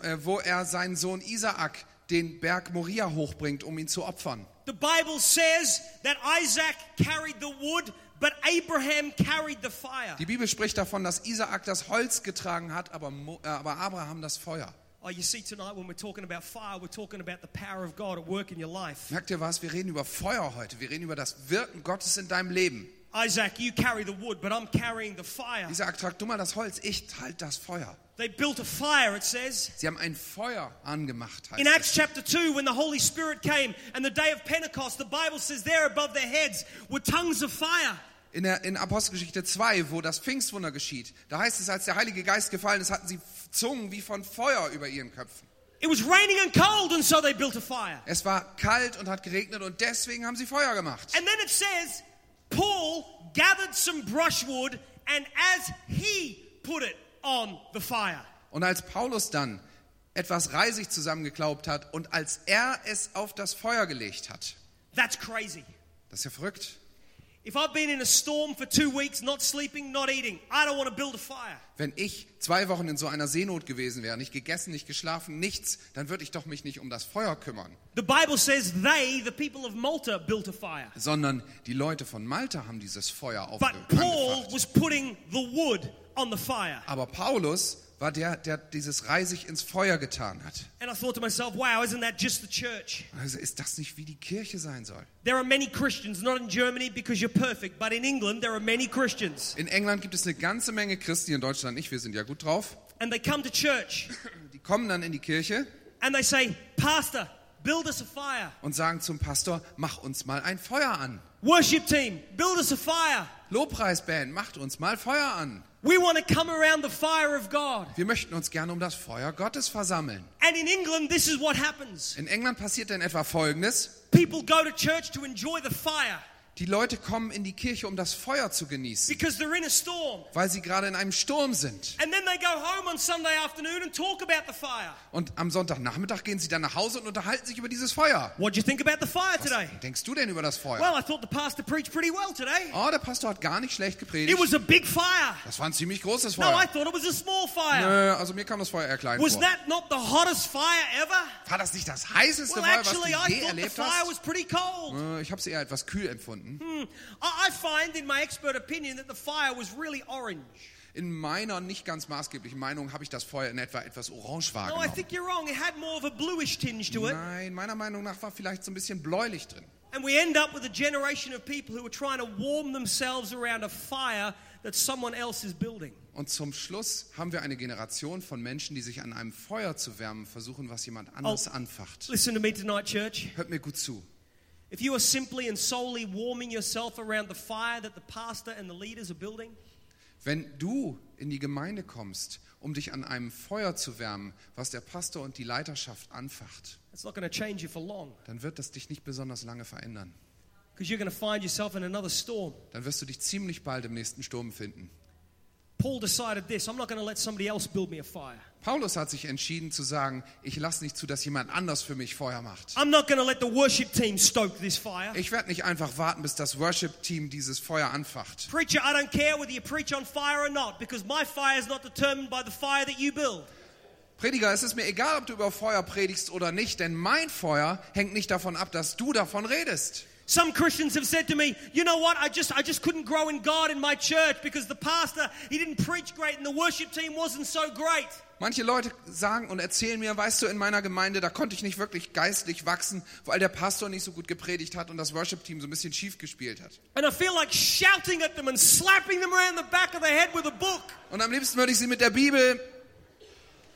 Äh, wo er seinen Sohn Isaak den Berg Moria hochbringt, um ihn zu opfern. The Bible says that Isaac carried the wood, but Abraham carried the fire. Die Bibel spricht davon, dass Isaak das Holz getragen hat, aber, Mo, äh, aber Abraham das Feuer. Oh, you see, tonight when we're talking about fire, we're talking about the power of God at work in your life. Merkt ihr was? Wir reden über Feuer heute. Wir reden über das Wirken Gottes in deinem Leben. Isaac, you carry the wood, but I'm carrying the fire. Isaak, trag du mal das Holz, ich halte das Feuer. They built a fire, it says. Sie haben ein Feuer angemacht. Heißt In Acts es. chapter 2, when the Holy Spirit came and the day of Pentecost, the Bible says there above their heads were tongues of fire. In, der, in Apostelgeschichte 2, wo das Pfingstwunder geschieht, da heißt es, als der Heilige Geist gefallen ist, hatten sie Zungen wie von Feuer über ihren Köpfen. It was raining and cold, and so they built a fire. Es war kalt und hat geregnet und deswegen haben sie Feuer gemacht. And then it says, Paul gathered some brushwood, and as he put it on the fire, Und als Paulus dann etwas Reisig zusammengeklaubt hat und als er es auf das Feuer gelegt hat, that's crazy. das ist ja verrückt. If I've been in a storm for two weeks, not sleeping, not eating, I don't want to build a fire. Wenn ich zwei Wochen in so einer Seenot gewesen wäre, nicht gegessen, nicht geschlafen, nichts, dann würde ich doch mich nicht um das Feuer kümmern, The Bible says they, the people of Malta, built a fire. sondern die Leute von Malta haben dieses Feuer auf, But Paul was putting the wood. Aber Paulus war der, der dieses Reisig ins Feuer getan hat. And I thought to myself, wow, isn't that just the church? Also ist das nicht wie die Kirche sein soll? There are many Christians, not in Germany because you're perfect, but in England there are many Christians. In England gibt es eine ganze Menge Christen, in Deutschland nicht, wir sind ja gut drauf. And they come to church Die kommen dann in die Kirche and they say, Pastor, build us a fire. und sagen zum Pastor, mach uns mal ein Feuer an. Worship team, build us a fire. Lobpreisband, macht uns mal Feuer an. We want to come around the fire of God. Wir möchten uns gerne um das Feuer Gottes versammeln. And in England, this is what happens. In England passiert dann etwa Folgendes. People go to church to enjoy the fire Die Leute kommen in die Kirche, um das Feuer zu genießen, because they're in a storm. weil sie gerade in einem Sturm sind. Und am Sonntagnachmittag gehen sie dann nach Hause und unterhalten sich über dieses Feuer. What do you think about the fire today? Was denkst du denn über das Feuer? Well, I thought the pastor preached pretty well today. Oh, der Pastor hat gar nicht schlecht It gepredigt. was a big fire. Das war ein ziemlich großes No, I Feuer. thought it was a small fire. Nö, also mir kam das Feuer eher klein Was vor. that not the hottest fire ever? War das nicht das heißeste Well, Feuer, was actually, du I je thought the erlebt fire hast? was pretty cold. Ich habe es eher etwas kühl empfunden. I I find, in my expert opinion, that the fire was really orange. In meiner nicht ganz maßgeblichen Meinung habe ich das Feuer in etwa etwas orange No, I wahrgenommen. think you're wrong. It had more of a bluish tinge to it. Nein, meiner Meinung nach war vielleicht so ein bisschen bläulich drin. And we end up with a generation of people who are trying to warm themselves around a fire that someone else is building. Und zum Schluss haben wir eine Generation von Menschen, die sich an einem Feuer zu wärmen versuchen, was jemand anderes Oh. anfacht. Listen to me tonight, church. Hört mir gut zu. If you are simply and solely warming yourself around the fire that the pastor and the leaders are building, Wenn du in die Gemeinde kommst, um dich an einem Feuer zu wärmen, was der Pastor und die Leiterschaft anfacht, it's not going to change you for long dann wird das dich nicht besonders lange verändern. because you're going to find yourself in another storm. Dann wirst du dich ziemlich bald im nächsten Sturm finden. Paul decided this I'm not going to let somebody else build me a fire. Paulus hat sich entschieden zu sagen, ich lasse nicht zu, dass jemand anders für mich Feuer macht. I'm not going to let the worship team stoke this fire. Ich werde nicht einfach warten, bis das Worship-Team dieses Feuer anfacht. Preacher, I don't care whether you preach on fire or not because my fire is not determined by the fire that you build. Prediger, es ist mir egal, ob du über Feuer predigst oder nicht, denn mein Feuer hängt nicht davon ab, dass du davon redest. Some Christians have said to me, you know what, I just, I just couldn't grow in God in my church because the pastor, he didn't preach great and the worship team wasn't so great. Manche Leute sagen und erzählen mir, weißt du, in meiner Gemeinde, da konnte ich nicht wirklich geistlich wachsen, weil der Pastor nicht so gut gepredigt hat und das Worship-Team so ein bisschen schief gespielt hat. And I feel like shouting at them and slapping them around the back of the head with a book. Und am liebsten würde ich sie mit der Bibel,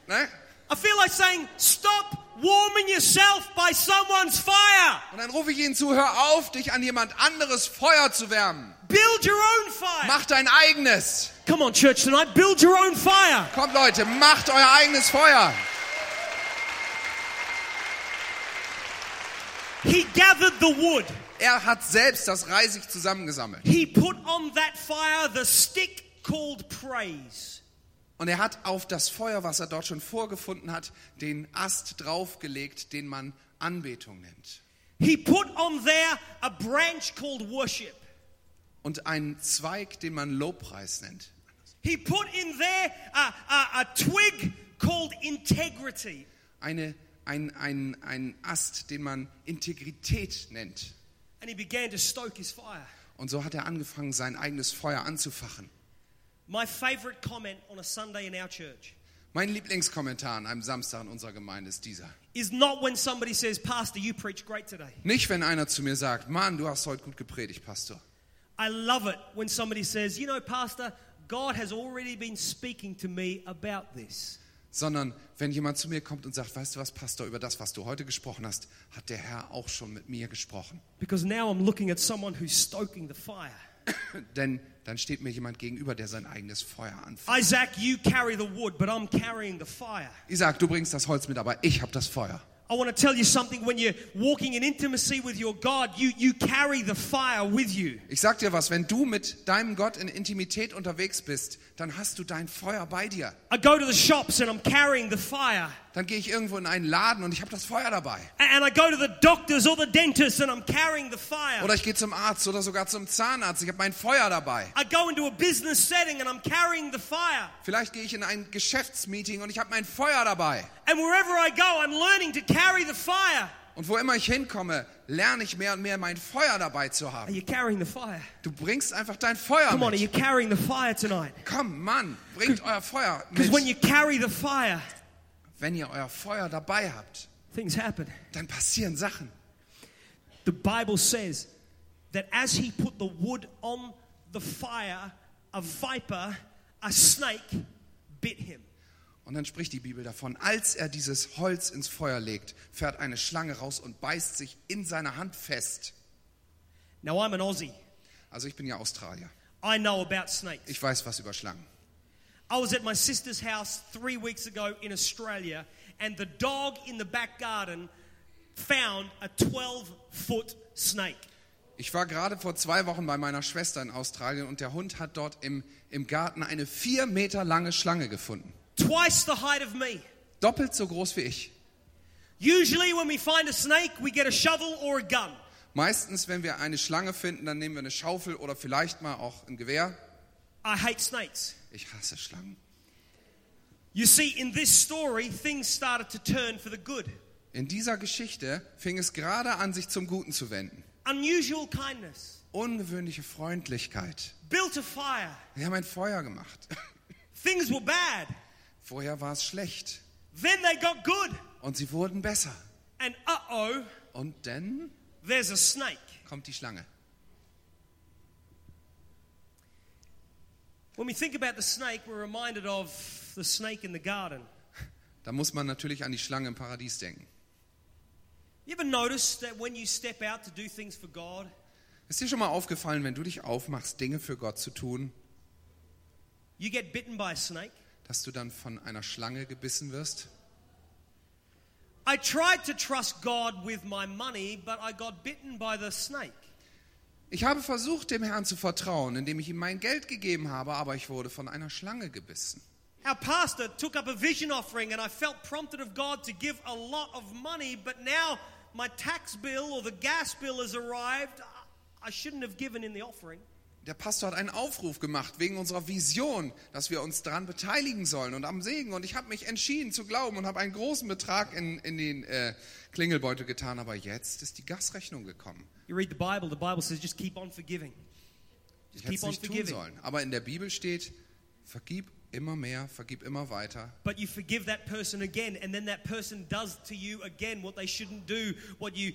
ne? I feel like saying, stop warming yourself by someone's fire. Und dann rufe ich ihnen zu, hör auf, dich an jemand anderes Feuer zu wärmen. Build your own fire. Mach dein eigenes. Come on, church, tonight, build your own fire. Kommt Leute, macht euer eigenes Feuer. He gathered the wood. Er hat selbst das Reisig zusammengesammelt. He put on that fire the stick called praise. Und er hat auf das Feuer, was er dort schon vorgefunden hat, den Ast draufgelegt, den man Anbetung nennt. He put on there a branch called worship. Und einen Zweig, den man Lobpreis nennt. He put in there a, a, a twig called integrity. Eine, ein, ein, ein Ast, den man Integrität nennt. And he began to stoke his fire. Und so hat er angefangen, sein eigenes Feuer anzufachen. My favorite comment on a Sunday in our church Mein Lieblingskommentar an einem Samstag in unserer Gemeinde ist dieser. is not when somebody says, Pastor, you preach great today. Nicht, wenn einer zu mir sagt, Mann, du hast heute gut gepredigt, Pastor. I love it when somebody says, You know, Pastor, God has already been speaking to me about this. Sondern wenn jemand zu mir kommt und sagt, weißt du was, Pastor, über das, was du heute gesprochen hast, hat der Herr auch schon mit mir gesprochen. Because now I'm looking at someone who's stoking the fire. Denn dann steht mir jemand gegenüber, der sein eigenes Feuer anfängt. Isaac, you carry the wood, but I'm carrying the fire. Isaac, du bringst das Holz mit, aber ich habe das Feuer. I want to tell you something when you're walking in intimacy with your God, you, you carry the fire with you. Ich sag dir was, wenn du mit deinem Gott in Intimität unterwegs bist, dann hast du dein Feuer bei dir. I go to the shops and I'm carrying the fire. Dann gehe ich irgendwo in einen Laden und ich habe das Feuer dabei. And I go to the doctors or the dentist and I'm carrying the fire. Oder ich gehe zum Arzt oder sogar zum Zahnarzt, ich habe mein Feuer dabei. I go into a business setting and I'm carrying the fire. Vielleicht gehe ich in ein Geschäftsmeeting und ich habe mein Feuer dabei. And wherever I go, I'm learning to carry the fire. Und wo immer ich hinkomme, lerne ich mehr und mehr mein Feuer dabei zu Are haben. you carrying the fire? Du bringst einfach dein Feuer Come on, are you mit. carrying the fire tonight? Komm, Mann, bringt euer Feuer Because when mit. you carry the fire, Wenn ihr euer Feuer dabei habt, things happen. dann passieren Sachen. The Bible says that as he put the wood on the fire, a viper, a snake, bit him. Und dann spricht die Bibel davon, als er dieses Holz ins Feuer legt, fährt eine Schlange raus und beißt sich in seiner Hand fest. Now, I'm an Aussie. Also ich bin ja Australier. I know about snakes. Ich weiß was über Schlangen. I was at my sister's house three weeks ago in Australia, and the dog in the back garden found a 12 foot snake. Ich war gerade vor zwei Wochen bei meiner Schwester in Australien und der Hund hat dort im, im Garten eine vier Meter lange Schlange gefunden. Twice the height of me. Doppelt so groß wie ich. Usually, when we find a snake, we get a shovel or a gun. Meistens, wenn wir eine Schlange finden, dann nehmen wir eine Schaufel oder vielleicht mal auch ein Gewehr. I hate snakes. Ich hasse Schlangen. You see, in this story, things started to turn for the good. In dieser Geschichte fing es gerade an, sich zum Guten zu wenden. Unusual kindness, Ungewöhnliche Freundlichkeit. built a fire. Wir haben ein Feuer gemacht. Things were bad. Vorher war es schlecht. Then they got good. Und sie wurden besser. And uh oh, Und dann there's a snake. kommt die Schlange. When we think about the snake, we're reminded of the snake in the garden. Da muss man natürlich an die Schlange im Paradies denken. You ever notice that when you step out to do things for God, Ist dir schon mal aufgefallen, wenn du dich aufmachst, Dinge für Gott zu tun, you get bitten by a snake? dass du dann von einer Schlange gebissen wirst? I tried to trust God with my money, but I got bitten by the snake. Ich habe versucht, dem Herrn zu vertrauen, indem ich ihm mein Geld gegeben habe, aber ich wurde von einer Schlange gebissen. Our pastor took up a vision offering, and I felt prompted of God to give a lot of money, but now my tax bill or the gas bill has arrived. I shouldn't have given in the offering. Der Pastor hat einen Aufruf gemacht wegen unserer Vision, dass wir uns daran beteiligen sollen und am Segen. Und ich habe mich entschieden zu glauben und habe einen großen Betrag in, in den äh, Klingelbeutel getan. Aber jetzt ist die Gasrechnung gekommen. You read the Bible, the Bible says just keep on forgiving. Just keep on nicht tun forgiving. sollen. Aber in der Bibel steht, vergib immer mehr, vergib immer weiter. But you forgive that person again, and then that person does to you again what they shouldn't do, what you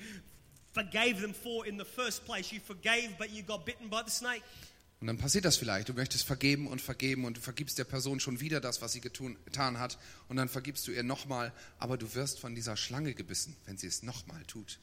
forgave them for in the first place. You forgave, but you got bitten by the snake. Und dann passiert das vielleicht. Du möchtest vergeben und vergeben und du vergibst der Person schon wieder das, was sie getun, getan hat. Und dann vergibst du ihr nochmal, aber du wirst von dieser Schlange gebissen, wenn sie es nochmal tut.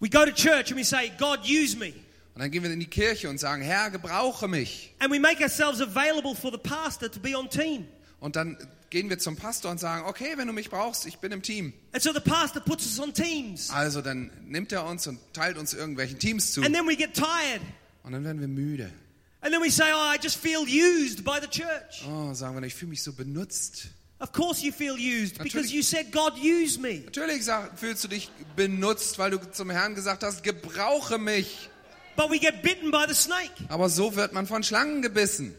We go to church and we say, God, use me. Und dann gehen wir in die Kirche und sagen, Herr, gebrauche mich. And we make ourselves available for the pastor to be on team. Und dann gehen wir zum Pastor und sagen, okay, wenn du mich brauchst, ich bin im Team. And so the pastor puts us on teams. Also dann nimmt er uns und teilt uns irgendwelchen Teams zu. And then we get tired. Und dann werden wir müde. And then we say, Oh, I just feel used by the church. Oh, sagen wir, ich fühle mich so benutzt. Of course you feel used because you said, God, use me. Natürlich sag, fühlst du dich benutzt, weil du zum Herrn gesagt hast, gebrauche mich. But we get bitten by the snake. Aber so wird man von Schlangen gebissen.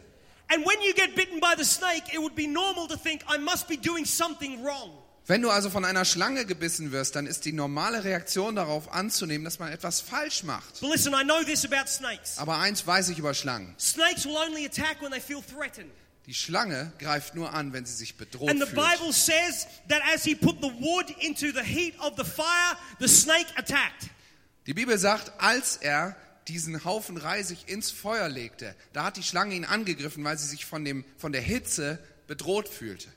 And when you get bitten by the snake, it would be normal to think, I must be doing something wrong. Wenn du also von einer Schlange gebissen wirst, dann ist die normale Reaktion darauf anzunehmen, dass man etwas falsch macht. But listen, I know this about snakes. Aber eins weiß ich über Schlangen. Snakes will only attack when they feel threatened. Die Schlange greift nur an, wenn sie sich bedroht And the fühlt. Bible says that as he put the wood into the heat of the fire, the snake attacked. Die Bibel sagt, als er diesen Haufen Reisig ins Feuer legte, da hat die Schlange ihn angegriffen, weil sie sich von, dem, von der Hitze bedroht fühlte.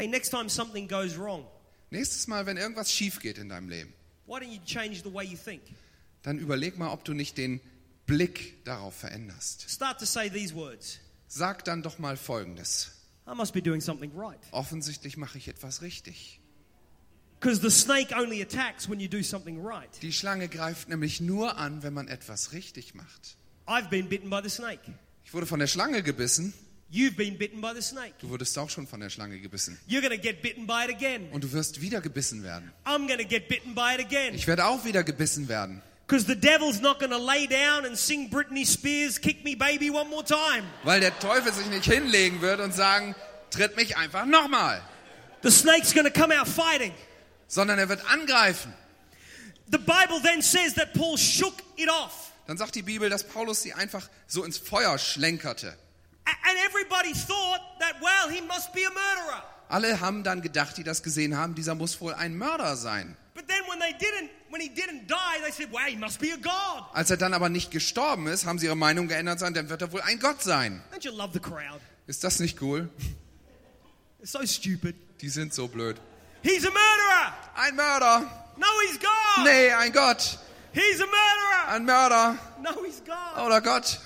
Hey, next time something goes wrong, Nächstes Mal, wenn irgendwas schief geht in deinem Leben, why don't you change the way you think? dann überleg mal, ob du nicht den Blick darauf veränderst. Start to say these words Sag dann doch mal Folgendes. I must be doing something right. Offensichtlich mache ich etwas richtig. Because the snake only attacks when you do something right. Die Schlange greift nämlich nur an, wenn man etwas richtig macht. I've been bitten by the snake. Ich wurde von der Schlange gebissen. You've been bitten by the snake. Du wurdest auch schon von der Schlange gebissen. You're to get bitten by it again. Und du wirst wieder gebissen werden. I'm to get bitten by it again. Ich werde auch wieder gebissen werden. Because the devil's not to lay down and sing Britney Spears, Kick Me Baby one more time. Weil der Teufel sich nicht hinlegen wird und sagen, tritt mich einfach nochmal. The snake's to come out fighting. Sondern er wird angreifen. The Bible then says that Paul shook it off. Dann sagt die Bibel, dass Paulus sie einfach so ins Feuer schlenkerte. A- And everybody thought that, well, he must be a murderer. Alle haben dann gedacht, die das gesehen haben, dieser muss wohl ein Mörder sein. But then when they didn't, when he didn't die, they said, well, he must be a god. Als er dann aber nicht gestorben ist, haben sie ihre Meinung geändert, sagen, dann wird er wohl ein Gott sein. Don't you love the crowd? Ist das nicht cool? It's so stupid. Die sind so blöd. He's a murderer. Ein Mörder. No, he's God. Nee, ein Gott. He's a murderer. Ein Mörder. No, he's God. Oder Gott.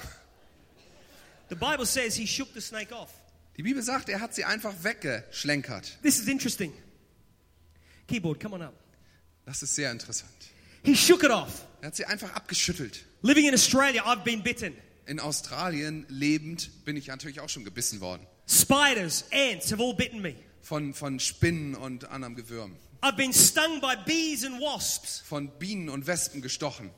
The Bible says he shook the snake off. Die Bibel sagt, er hat sie einfach weggeschlenkert. This is interesting. Keyboard, come on up. Das ist sehr interessant. He shook it off. Er hat sie einfach abgeschüttelt. Living in Australia, I've been bitten. In Australien lebend bin ich natürlich auch schon gebissen worden. Spiders, ants have all bitten me. Von, von Spinnen und anderem Gewürm. I've been stung by bees and wasps. Von Bienen und Wespen gestochen.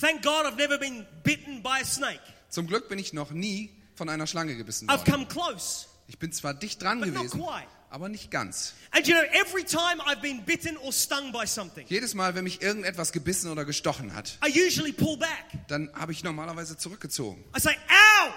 Thank God I've never been bitten by a snake. Zum Glück bin ich noch nie von einer Schlange gebissen I've worden. come close. Ich bin zwar dicht dran gewesen, aber nicht ganz. You know, Jedes Mal, wenn mich irgendetwas gebissen oder gestochen hat, dann habe ich normalerweise zurückgezogen. I say, ow!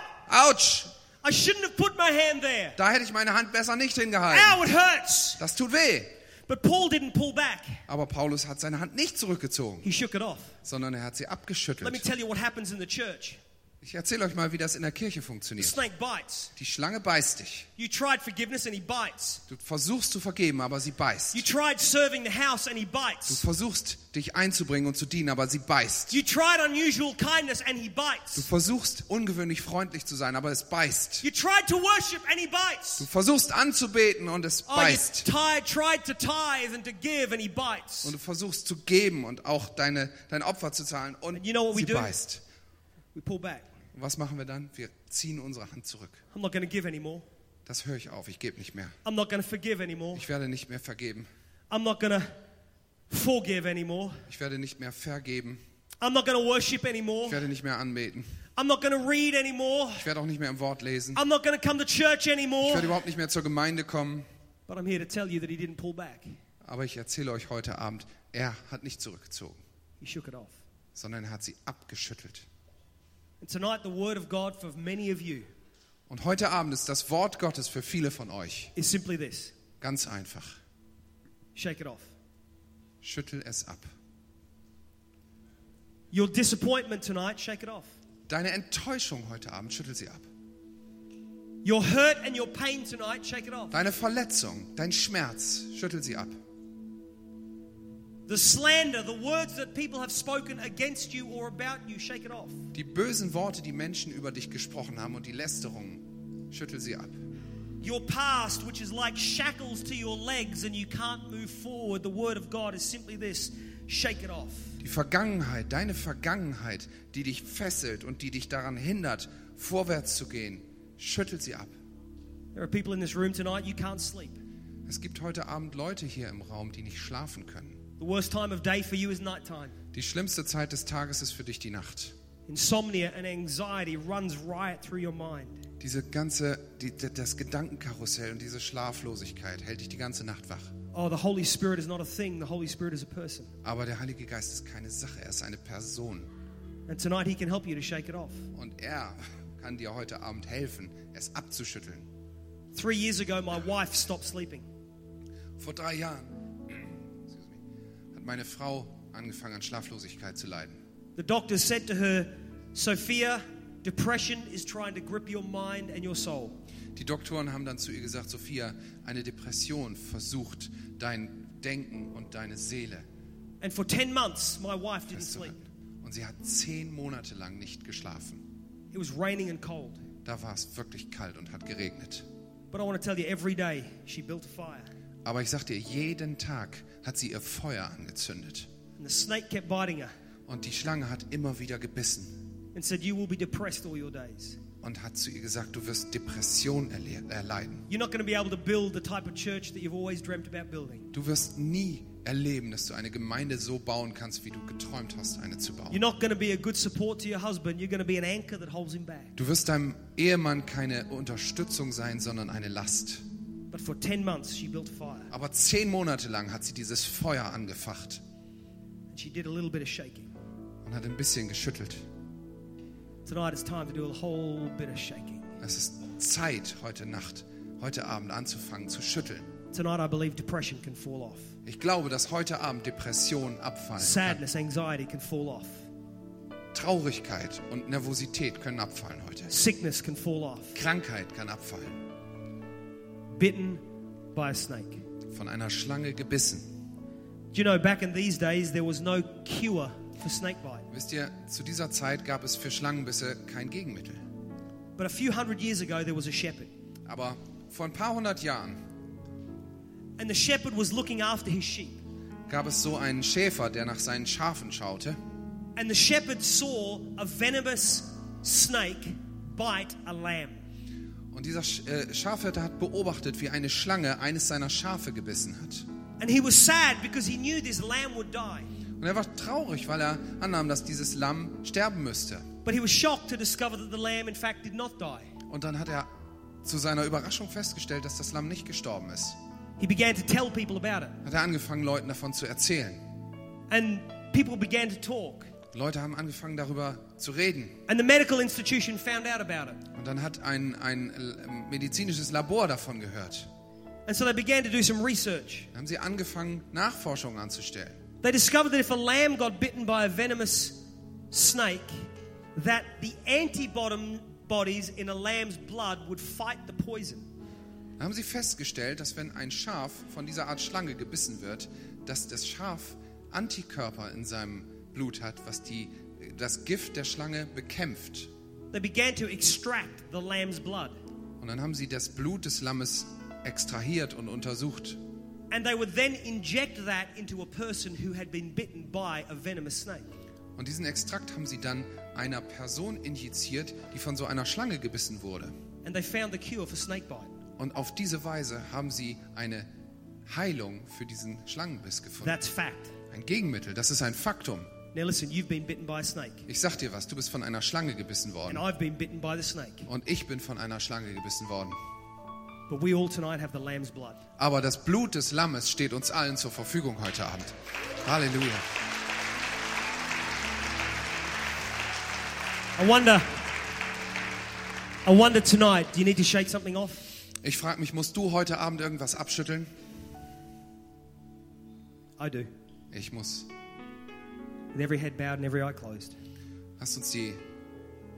Autsch! I shouldn't have put my hand there. Da hätte ich meine Hand besser nicht hingehalten. Ow, it hurts. Das tut weh. But Paul didn't pull back. Aber Paulus hat seine Hand nicht zurückgezogen, He shook it off. sondern er hat sie Let me abgeschüttelt. tell you what happens in the church. Ich erzähle euch mal, wie das in der Kirche The funktioniert. snake bites. Die Schlange beißt dich. You tried forgiveness and he bites. Du versuchst zu vergeben, aber sie beißt. You tried serving the house and he Du bites. versuchst dich einzubringen und zu dienen, aber sie beißt. You tried unusual kindness and he Du bites. versuchst ungewöhnlich freundlich zu sein, aber es beißt. You tried to worship and he Du bites. versuchst anzubeten und es Oh, beißt. tied, tried to tithe and to give and he bites. Und du versuchst zu geben und auch deine, dein Opfer zu zahlen und And you know what we sie do? beißt. We pull back. Und was machen wir dann? Wir ziehen unsere Hand zurück. I'm not going to give anymore. Das höre ich auf, ich gebe nicht mehr. I'm not going to forgive anymore. Ich werde nicht mehr vergeben. I'm not going to forgive anymore. Ich werde nicht mehr vergeben. I'm not going to worship anymore. Ich werde nicht mehr anbeten. I'm not going to read anymore. Ich werde auch nicht mehr im Wort lesen. I'm not going to come to church Ich anymore. werde überhaupt nicht mehr zur Gemeinde kommen. But I'm here to tell you that he didn't pull back. Aber ich erzähle euch heute Abend, er hat nicht zurückgezogen, He shook it off. sondern er hat sie abgeschüttelt. Und heute Abend ist das Wort Gottes für viele von euch is simply this ganz einfach. shake it off. Schüttel es ab. Your disappointment tonight, shake it off. Deine Enttäuschung heute Abend, schüttel sie ab. Your hurt and your pain tonight, shake it off. Deine Verletzung, dein Schmerz, schüttel sie ab. The slander, the words that people have spoken against you or about you, shake it off. Die bösen Worte, die Menschen über dich gesprochen haben und die Lästerungen, schüttel sie ab. Your past, which is like shackles to your legs and you can't move forward, the word of God is simply this shake it off. Die Vergangenheit, deine Vergangenheit, die dich fesselt und die dich daran hindert, vorwärts zu gehen, schüttel sie ab. There are people in this room tonight, you can't sleep. Es gibt heute Abend Leute hier im Raum, die nicht schlafen können. The worst time of day for you is nighttime. Die schlimmste Zeit des Tages ist für dich die Nacht. Insomnia and anxiety runs riot through your mind. Diese ganze, die, das Gedankenkarussell und diese Schlaflosigkeit hält dich die ganze Nacht wach. Oh, the Holy Spirit is not a thing, the Holy Spirit is a person. Aber der Heilige Geist ist keine Sache, er ist eine Person. And tonight He can help you to shake it off. Und er kann dir heute Abend helfen, es abzuschütteln. Three years ago, my wife stopped sleeping. Vor drei Jahren hat meine Frau angefangen an Schlaflosigkeit zu leiden. The doctors said to her, Sophia, depression is trying to grip your mind and your soul. Die Doktoren haben dann zu ihr gesagt, Sophia, eine Depression versucht dein Denken und deine Seele And for 10 months, my wife didn't sleep. Und sie hat zehn Monate lang nicht geschlafen. It was raining and cold. Da war es wirklich kalt und hat geregnet. But I want to tell you, every day she built a fire. Aber ich sag dir, jeden Tag hat sie ihr Feuer angezündet. And the snake kept biting her Und die Schlange hat immer wieder gebissen and said, You will be depressed all your days. und hat zu ihr gesagt, du wirst Depression erle- erleiden. You're not going to be able to build the type of church that you've always dreamt about building. Du wirst nie erleben, dass du eine Gemeinde so bauen kannst, wie du geträumt hast, eine zu You're bauen. not going to be a good support to your husband. You're going to be an anchor that holds him back. Du wirst deinem Ehemann keine Unterstützung sein, sondern eine Last. But for 10 months, she built a fire. Aber zehn Monate lang hat sie dieses Feuer angefacht And she did a little bit of shaking. und hat ein bisschen geschüttelt. Tonight it's time to do a whole bit of shaking. Es ist Zeit, heute Nacht, heute Abend anzufangen zu schütteln. Tonight I believe depression can fall off. Ich glaube, dass heute Abend Depression abfallen kann. Sadness, anxiety can fall off. Traurigkeit und Nervosität können abfallen heute. Sickness can fall off. Krankheit kann abfallen. Bitten by a snake. Von einer Schlange gebissen. Do you know, back in these days, there was no cure for snakebite. Wisst ihr, zu dieser Zeit gab es für Schlangenbisse kein Gegenmittel. But a few hundred years ago, there was a shepherd. Aber vor ein paar hundert Jahren And the shepherd was looking after his sheep. gab es so einen Schäfer, der nach seinen Schafen schaute. And the shepherd saw a venomous snake bite a lamb. Und dieser äh, Schafhirte hat beobachtet, wie eine Schlange eines seiner Schafe gebissen hat. And he was sad because he knew this lamb would die. Und er war traurig, weil er annahm, dass dieses Lamm sterben müsste. But he was shocked to discover that the lamb, in fact, did not die. Und dann hat er zu seiner Überraschung festgestellt, dass das Lamm nicht gestorben ist. He began to tell people about it. Hat er angefangen, Leuten davon zu erzählen. And people began to talk. Leute haben angefangen, darüber zu reden. And the medical institution found out about it. Und dann hat ein, ein medizinisches Labor davon gehört. And so they began to do some research. Dann haben sie angefangen, Nachforschungen anzustellen. They discovered that if a lamb got bitten by a venomous snake, that the antibodies in a lamb's blood would fight the poison. Dann haben sie festgestellt, dass wenn ein Schaf von dieser Art Schlange gebissen wird, dass das Schaf Antikörper in seinem Blut hat, was die, das Gift der Schlange bekämpft. They began to extract the lamb's blood. Und dann haben sie das Blut des Lammes extrahiert und untersucht. And they would then inject that into a person who had been bitten by a venomous snake. Und diesen Extrakt haben sie dann einer Person injiziert, die von so einer Schlange gebissen wurde. And they found the cure for snakebite. Und auf diese Weise haben sie eine Heilung für diesen Schlangenbiss gefunden. That's fact. Ein Gegenmittel, das ist ein Faktum. Now listen, you've been bitten by a snake. Ich sag dir was, du bist von einer Schlange gebissen And worden. I've been bitten by the snake. Und ich bin von einer Schlange gebissen worden. But we all tonight have the lamb's blood. Aber das Blut des Lammes steht uns allen zur Verfügung heute Abend. Halleluja. I wonder, I wonder tonight, do you need to shake something off? Ich frage mich, musst du heute Abend irgendwas abschütteln? I do. Ich muss. With every head bowed and every eye closed. Lasst uns die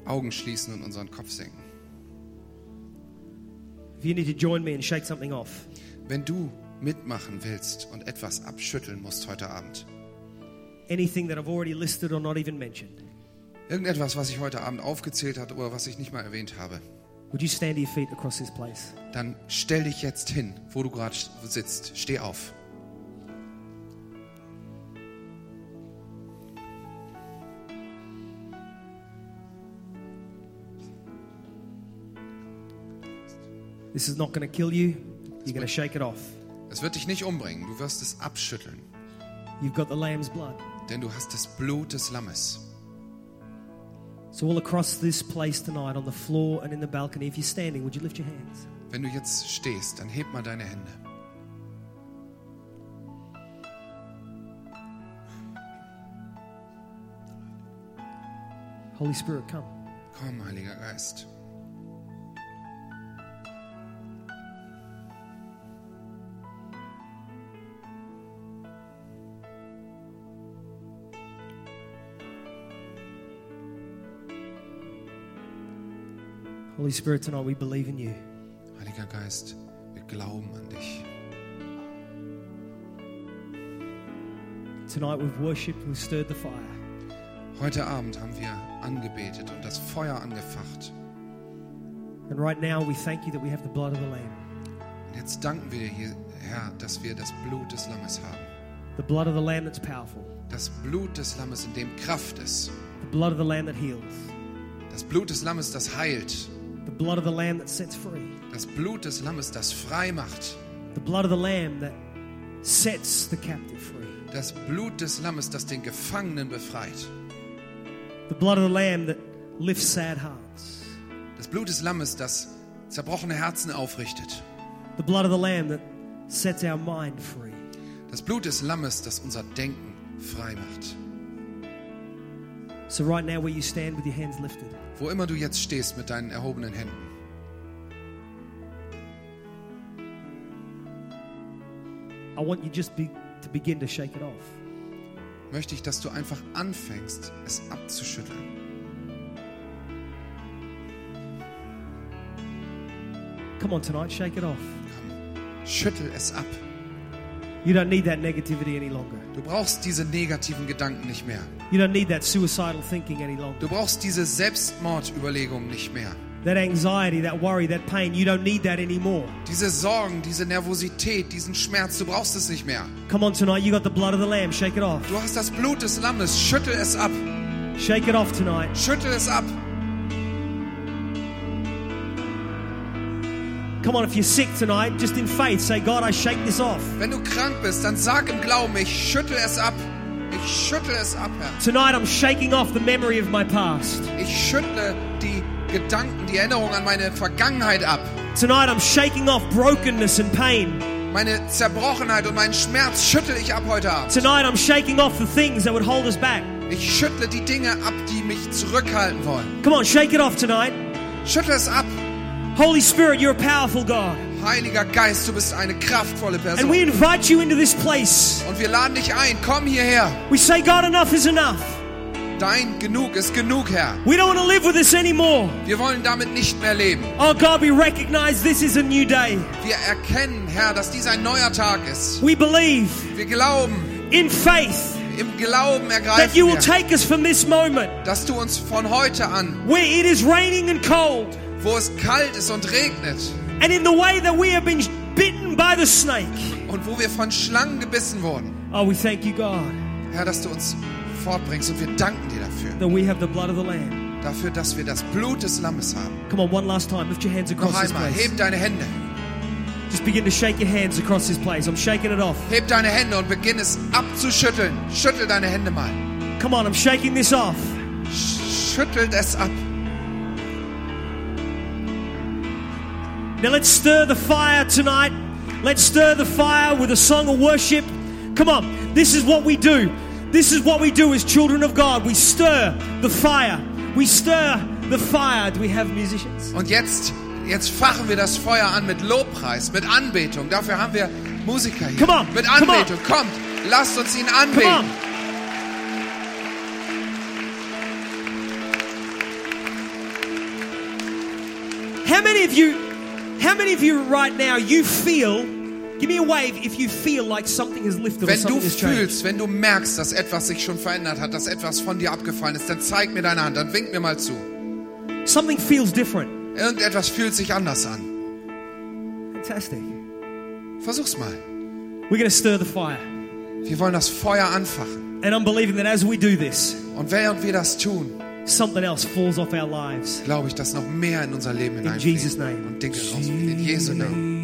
Augen schließen und unseren Kopf senken. If you need to join me and shake something off, Wenn du mitmachen willst und etwas abschütteln musst heute Abend, anything that I've already listed or not even mentioned, irgendetwas, was ich heute Abend aufgezählt habe oder was ich nicht mal erwähnt habe, would you stand to your feet across this place? dann stell dich jetzt hin, wo du gerade sitzt. Steh auf. This is not going to kill you. You're going to shake it off. Es wird dich nicht umbringen, du wirst es abschütteln, You've got the lamb's blood. denn du hast das Blut des Lammes. So, all across this place tonight, on the floor and in the balcony, if you're standing, would you lift your hands? Wenn du jetzt stehst, dann heb mal deine Hände. Holy Spirit, come. Komm, Heiliger Geist. Holy Spirit, tonight we believe in you. Heiliger Geist, wir glauben an dich. Tonight we've worshipped, we've stirred the fire. Heute Abend haben wir angebetet und das Feuer angefacht. And right now we thank you that we have the blood of the Lamb. Und jetzt danken wir dir, hier, Herr, dass wir das Blut des Lammes haben. The blood of the Lamb that's powerful. Das Blut des Lammes, in dem Kraft ist. The blood of the Lamb that heals. Das Blut des Lammes, das heilt. The blood of the Lamb that sets free. Das Blut des Lammes, das frei macht. The blood of the Lamb that sets the captive free. Das Blut des Lammes, das den Gefangenen befreit. The blood of the Lamb that lifts sad hearts. Das Blut des Lammes, das zerbrochene Herzen aufrichtet. The blood of the Lamb that sets our mind free. Das Blut des Lammes, das unser Denken frei macht. So, right now, where you stand with your hands lifted, Wo immer du jetzt stehst mit deinen erhobenen Händen, I want you just be, to begin to shake it off. möchte ich, dass du einfach anfängst, es abzuschütteln. Come on, tonight, shake it off. Schüttel es ab. You don't need that negativity any longer. Du brauchst diese negativen Gedanken nicht mehr. You don't need that suicidal thinking any longer. Du brauchst diese Selbstmordüberlegungen nicht mehr. That anxiety, that worry, that pain, you don't need that anymore. Diese Sorgen, diese Nervosität, diesen Schmerz, du brauchst es nicht mehr. Come on, tonight, you got the blood of the Lamb. Shake it off. Du hast das Blut des Lammes. Schüttel es ab. Shake it off tonight. Schüttel es ab. Come on, if you're sick tonight, just in faith, say, God, I shake this off. Wenn du krank bist, dann sag im Glauben, ich schüttel es ab. Ich schüttel es ab, Herr. Tonight, I'm shaking off the memory of my past. Ich schüttle die Gedanken, die Erinnerung an meine Vergangenheit ab. Tonight, I'm shaking off brokenness and pain. Meine Zerbrochenheit und meinen Schmerz schüttel ich ab heute Abend. Tonight, I'm shaking off the things that would hold us back. Ich schüttle die Dinge ab, die mich zurückhalten wollen. Come on, shake it off tonight. Schüttel es ab. Holy Spirit, you're a powerful God. Heiliger Geist, du bist eine kraftvolle And we Person. invite you into this place. Und wir laden dich ein. Komm hierher. We say, God, enough is enough. Dein Genug ist genug, Herr. We don't want to live with this anymore. Wir wollen damit nicht mehr leben. Oh, God, we recognize this is a new day. Wir erkennen, Herr, dass dies ein neuer Tag ist. We believe Wir glauben, in faith im Glauben that ergreifen you will wir, take us from this moment dass du uns von heute an, where it is raining and cold, wo es kalt ist und regnet and in the way that we have been bitten by the snake. und wo wir von Schlangen gebissen wurden, Oh, we thank you, God, Herr, dass du uns fortbringst und wir danken dir dafür. that we have the blood of the Lamb. Dafür, dass wir das Blut des Lammes haben. Come on, one last time. Lift your hands across Noch this einmal, place. heb deine Hände. Just begin to shake your hands across this place. I'm shaking it off. Heb deine Hände und beginn es abzuschütteln. Schüttel deine Hände mal. Come on, I'm shaking this off. Schüttelt es ab. Now let's stir the fire tonight. Let's stir the fire with a song of worship. Come on, this is what we do. This is what we do as children of God. We stir the fire. We stir the fire. Do we have musicians? Und jetzt, jetzt fachen wir das Feuer an mit Lobpreis, mit Anbetung. Dafür haben wir Musiker hier. Come on, Mit come on. Anbetung. Kommt, lasst uns ihn anbeten. How many of you, how many of you right now, you feel, give me a wave if you feel like something has lifted Wenn du fühlst, wenn du merkst, dass etwas sich schon verändert hat, dass etwas von dir abgefallen ist, dann zeig mir deine Hand, dann wink mir mal zu. Something feels different. Irgendetwas fühlt sich anders an. Fantastic. Versuch's mal. We're to stir the fire. Wir wollen das Feuer anfachen. And I'm believing that as we do this, Und während wir das tun, something else falls off our lives. glaube ich, dass noch mehr in unser Leben Jesus' hineinfließt name. und Dinge rausfliegen. In Jesu Namen.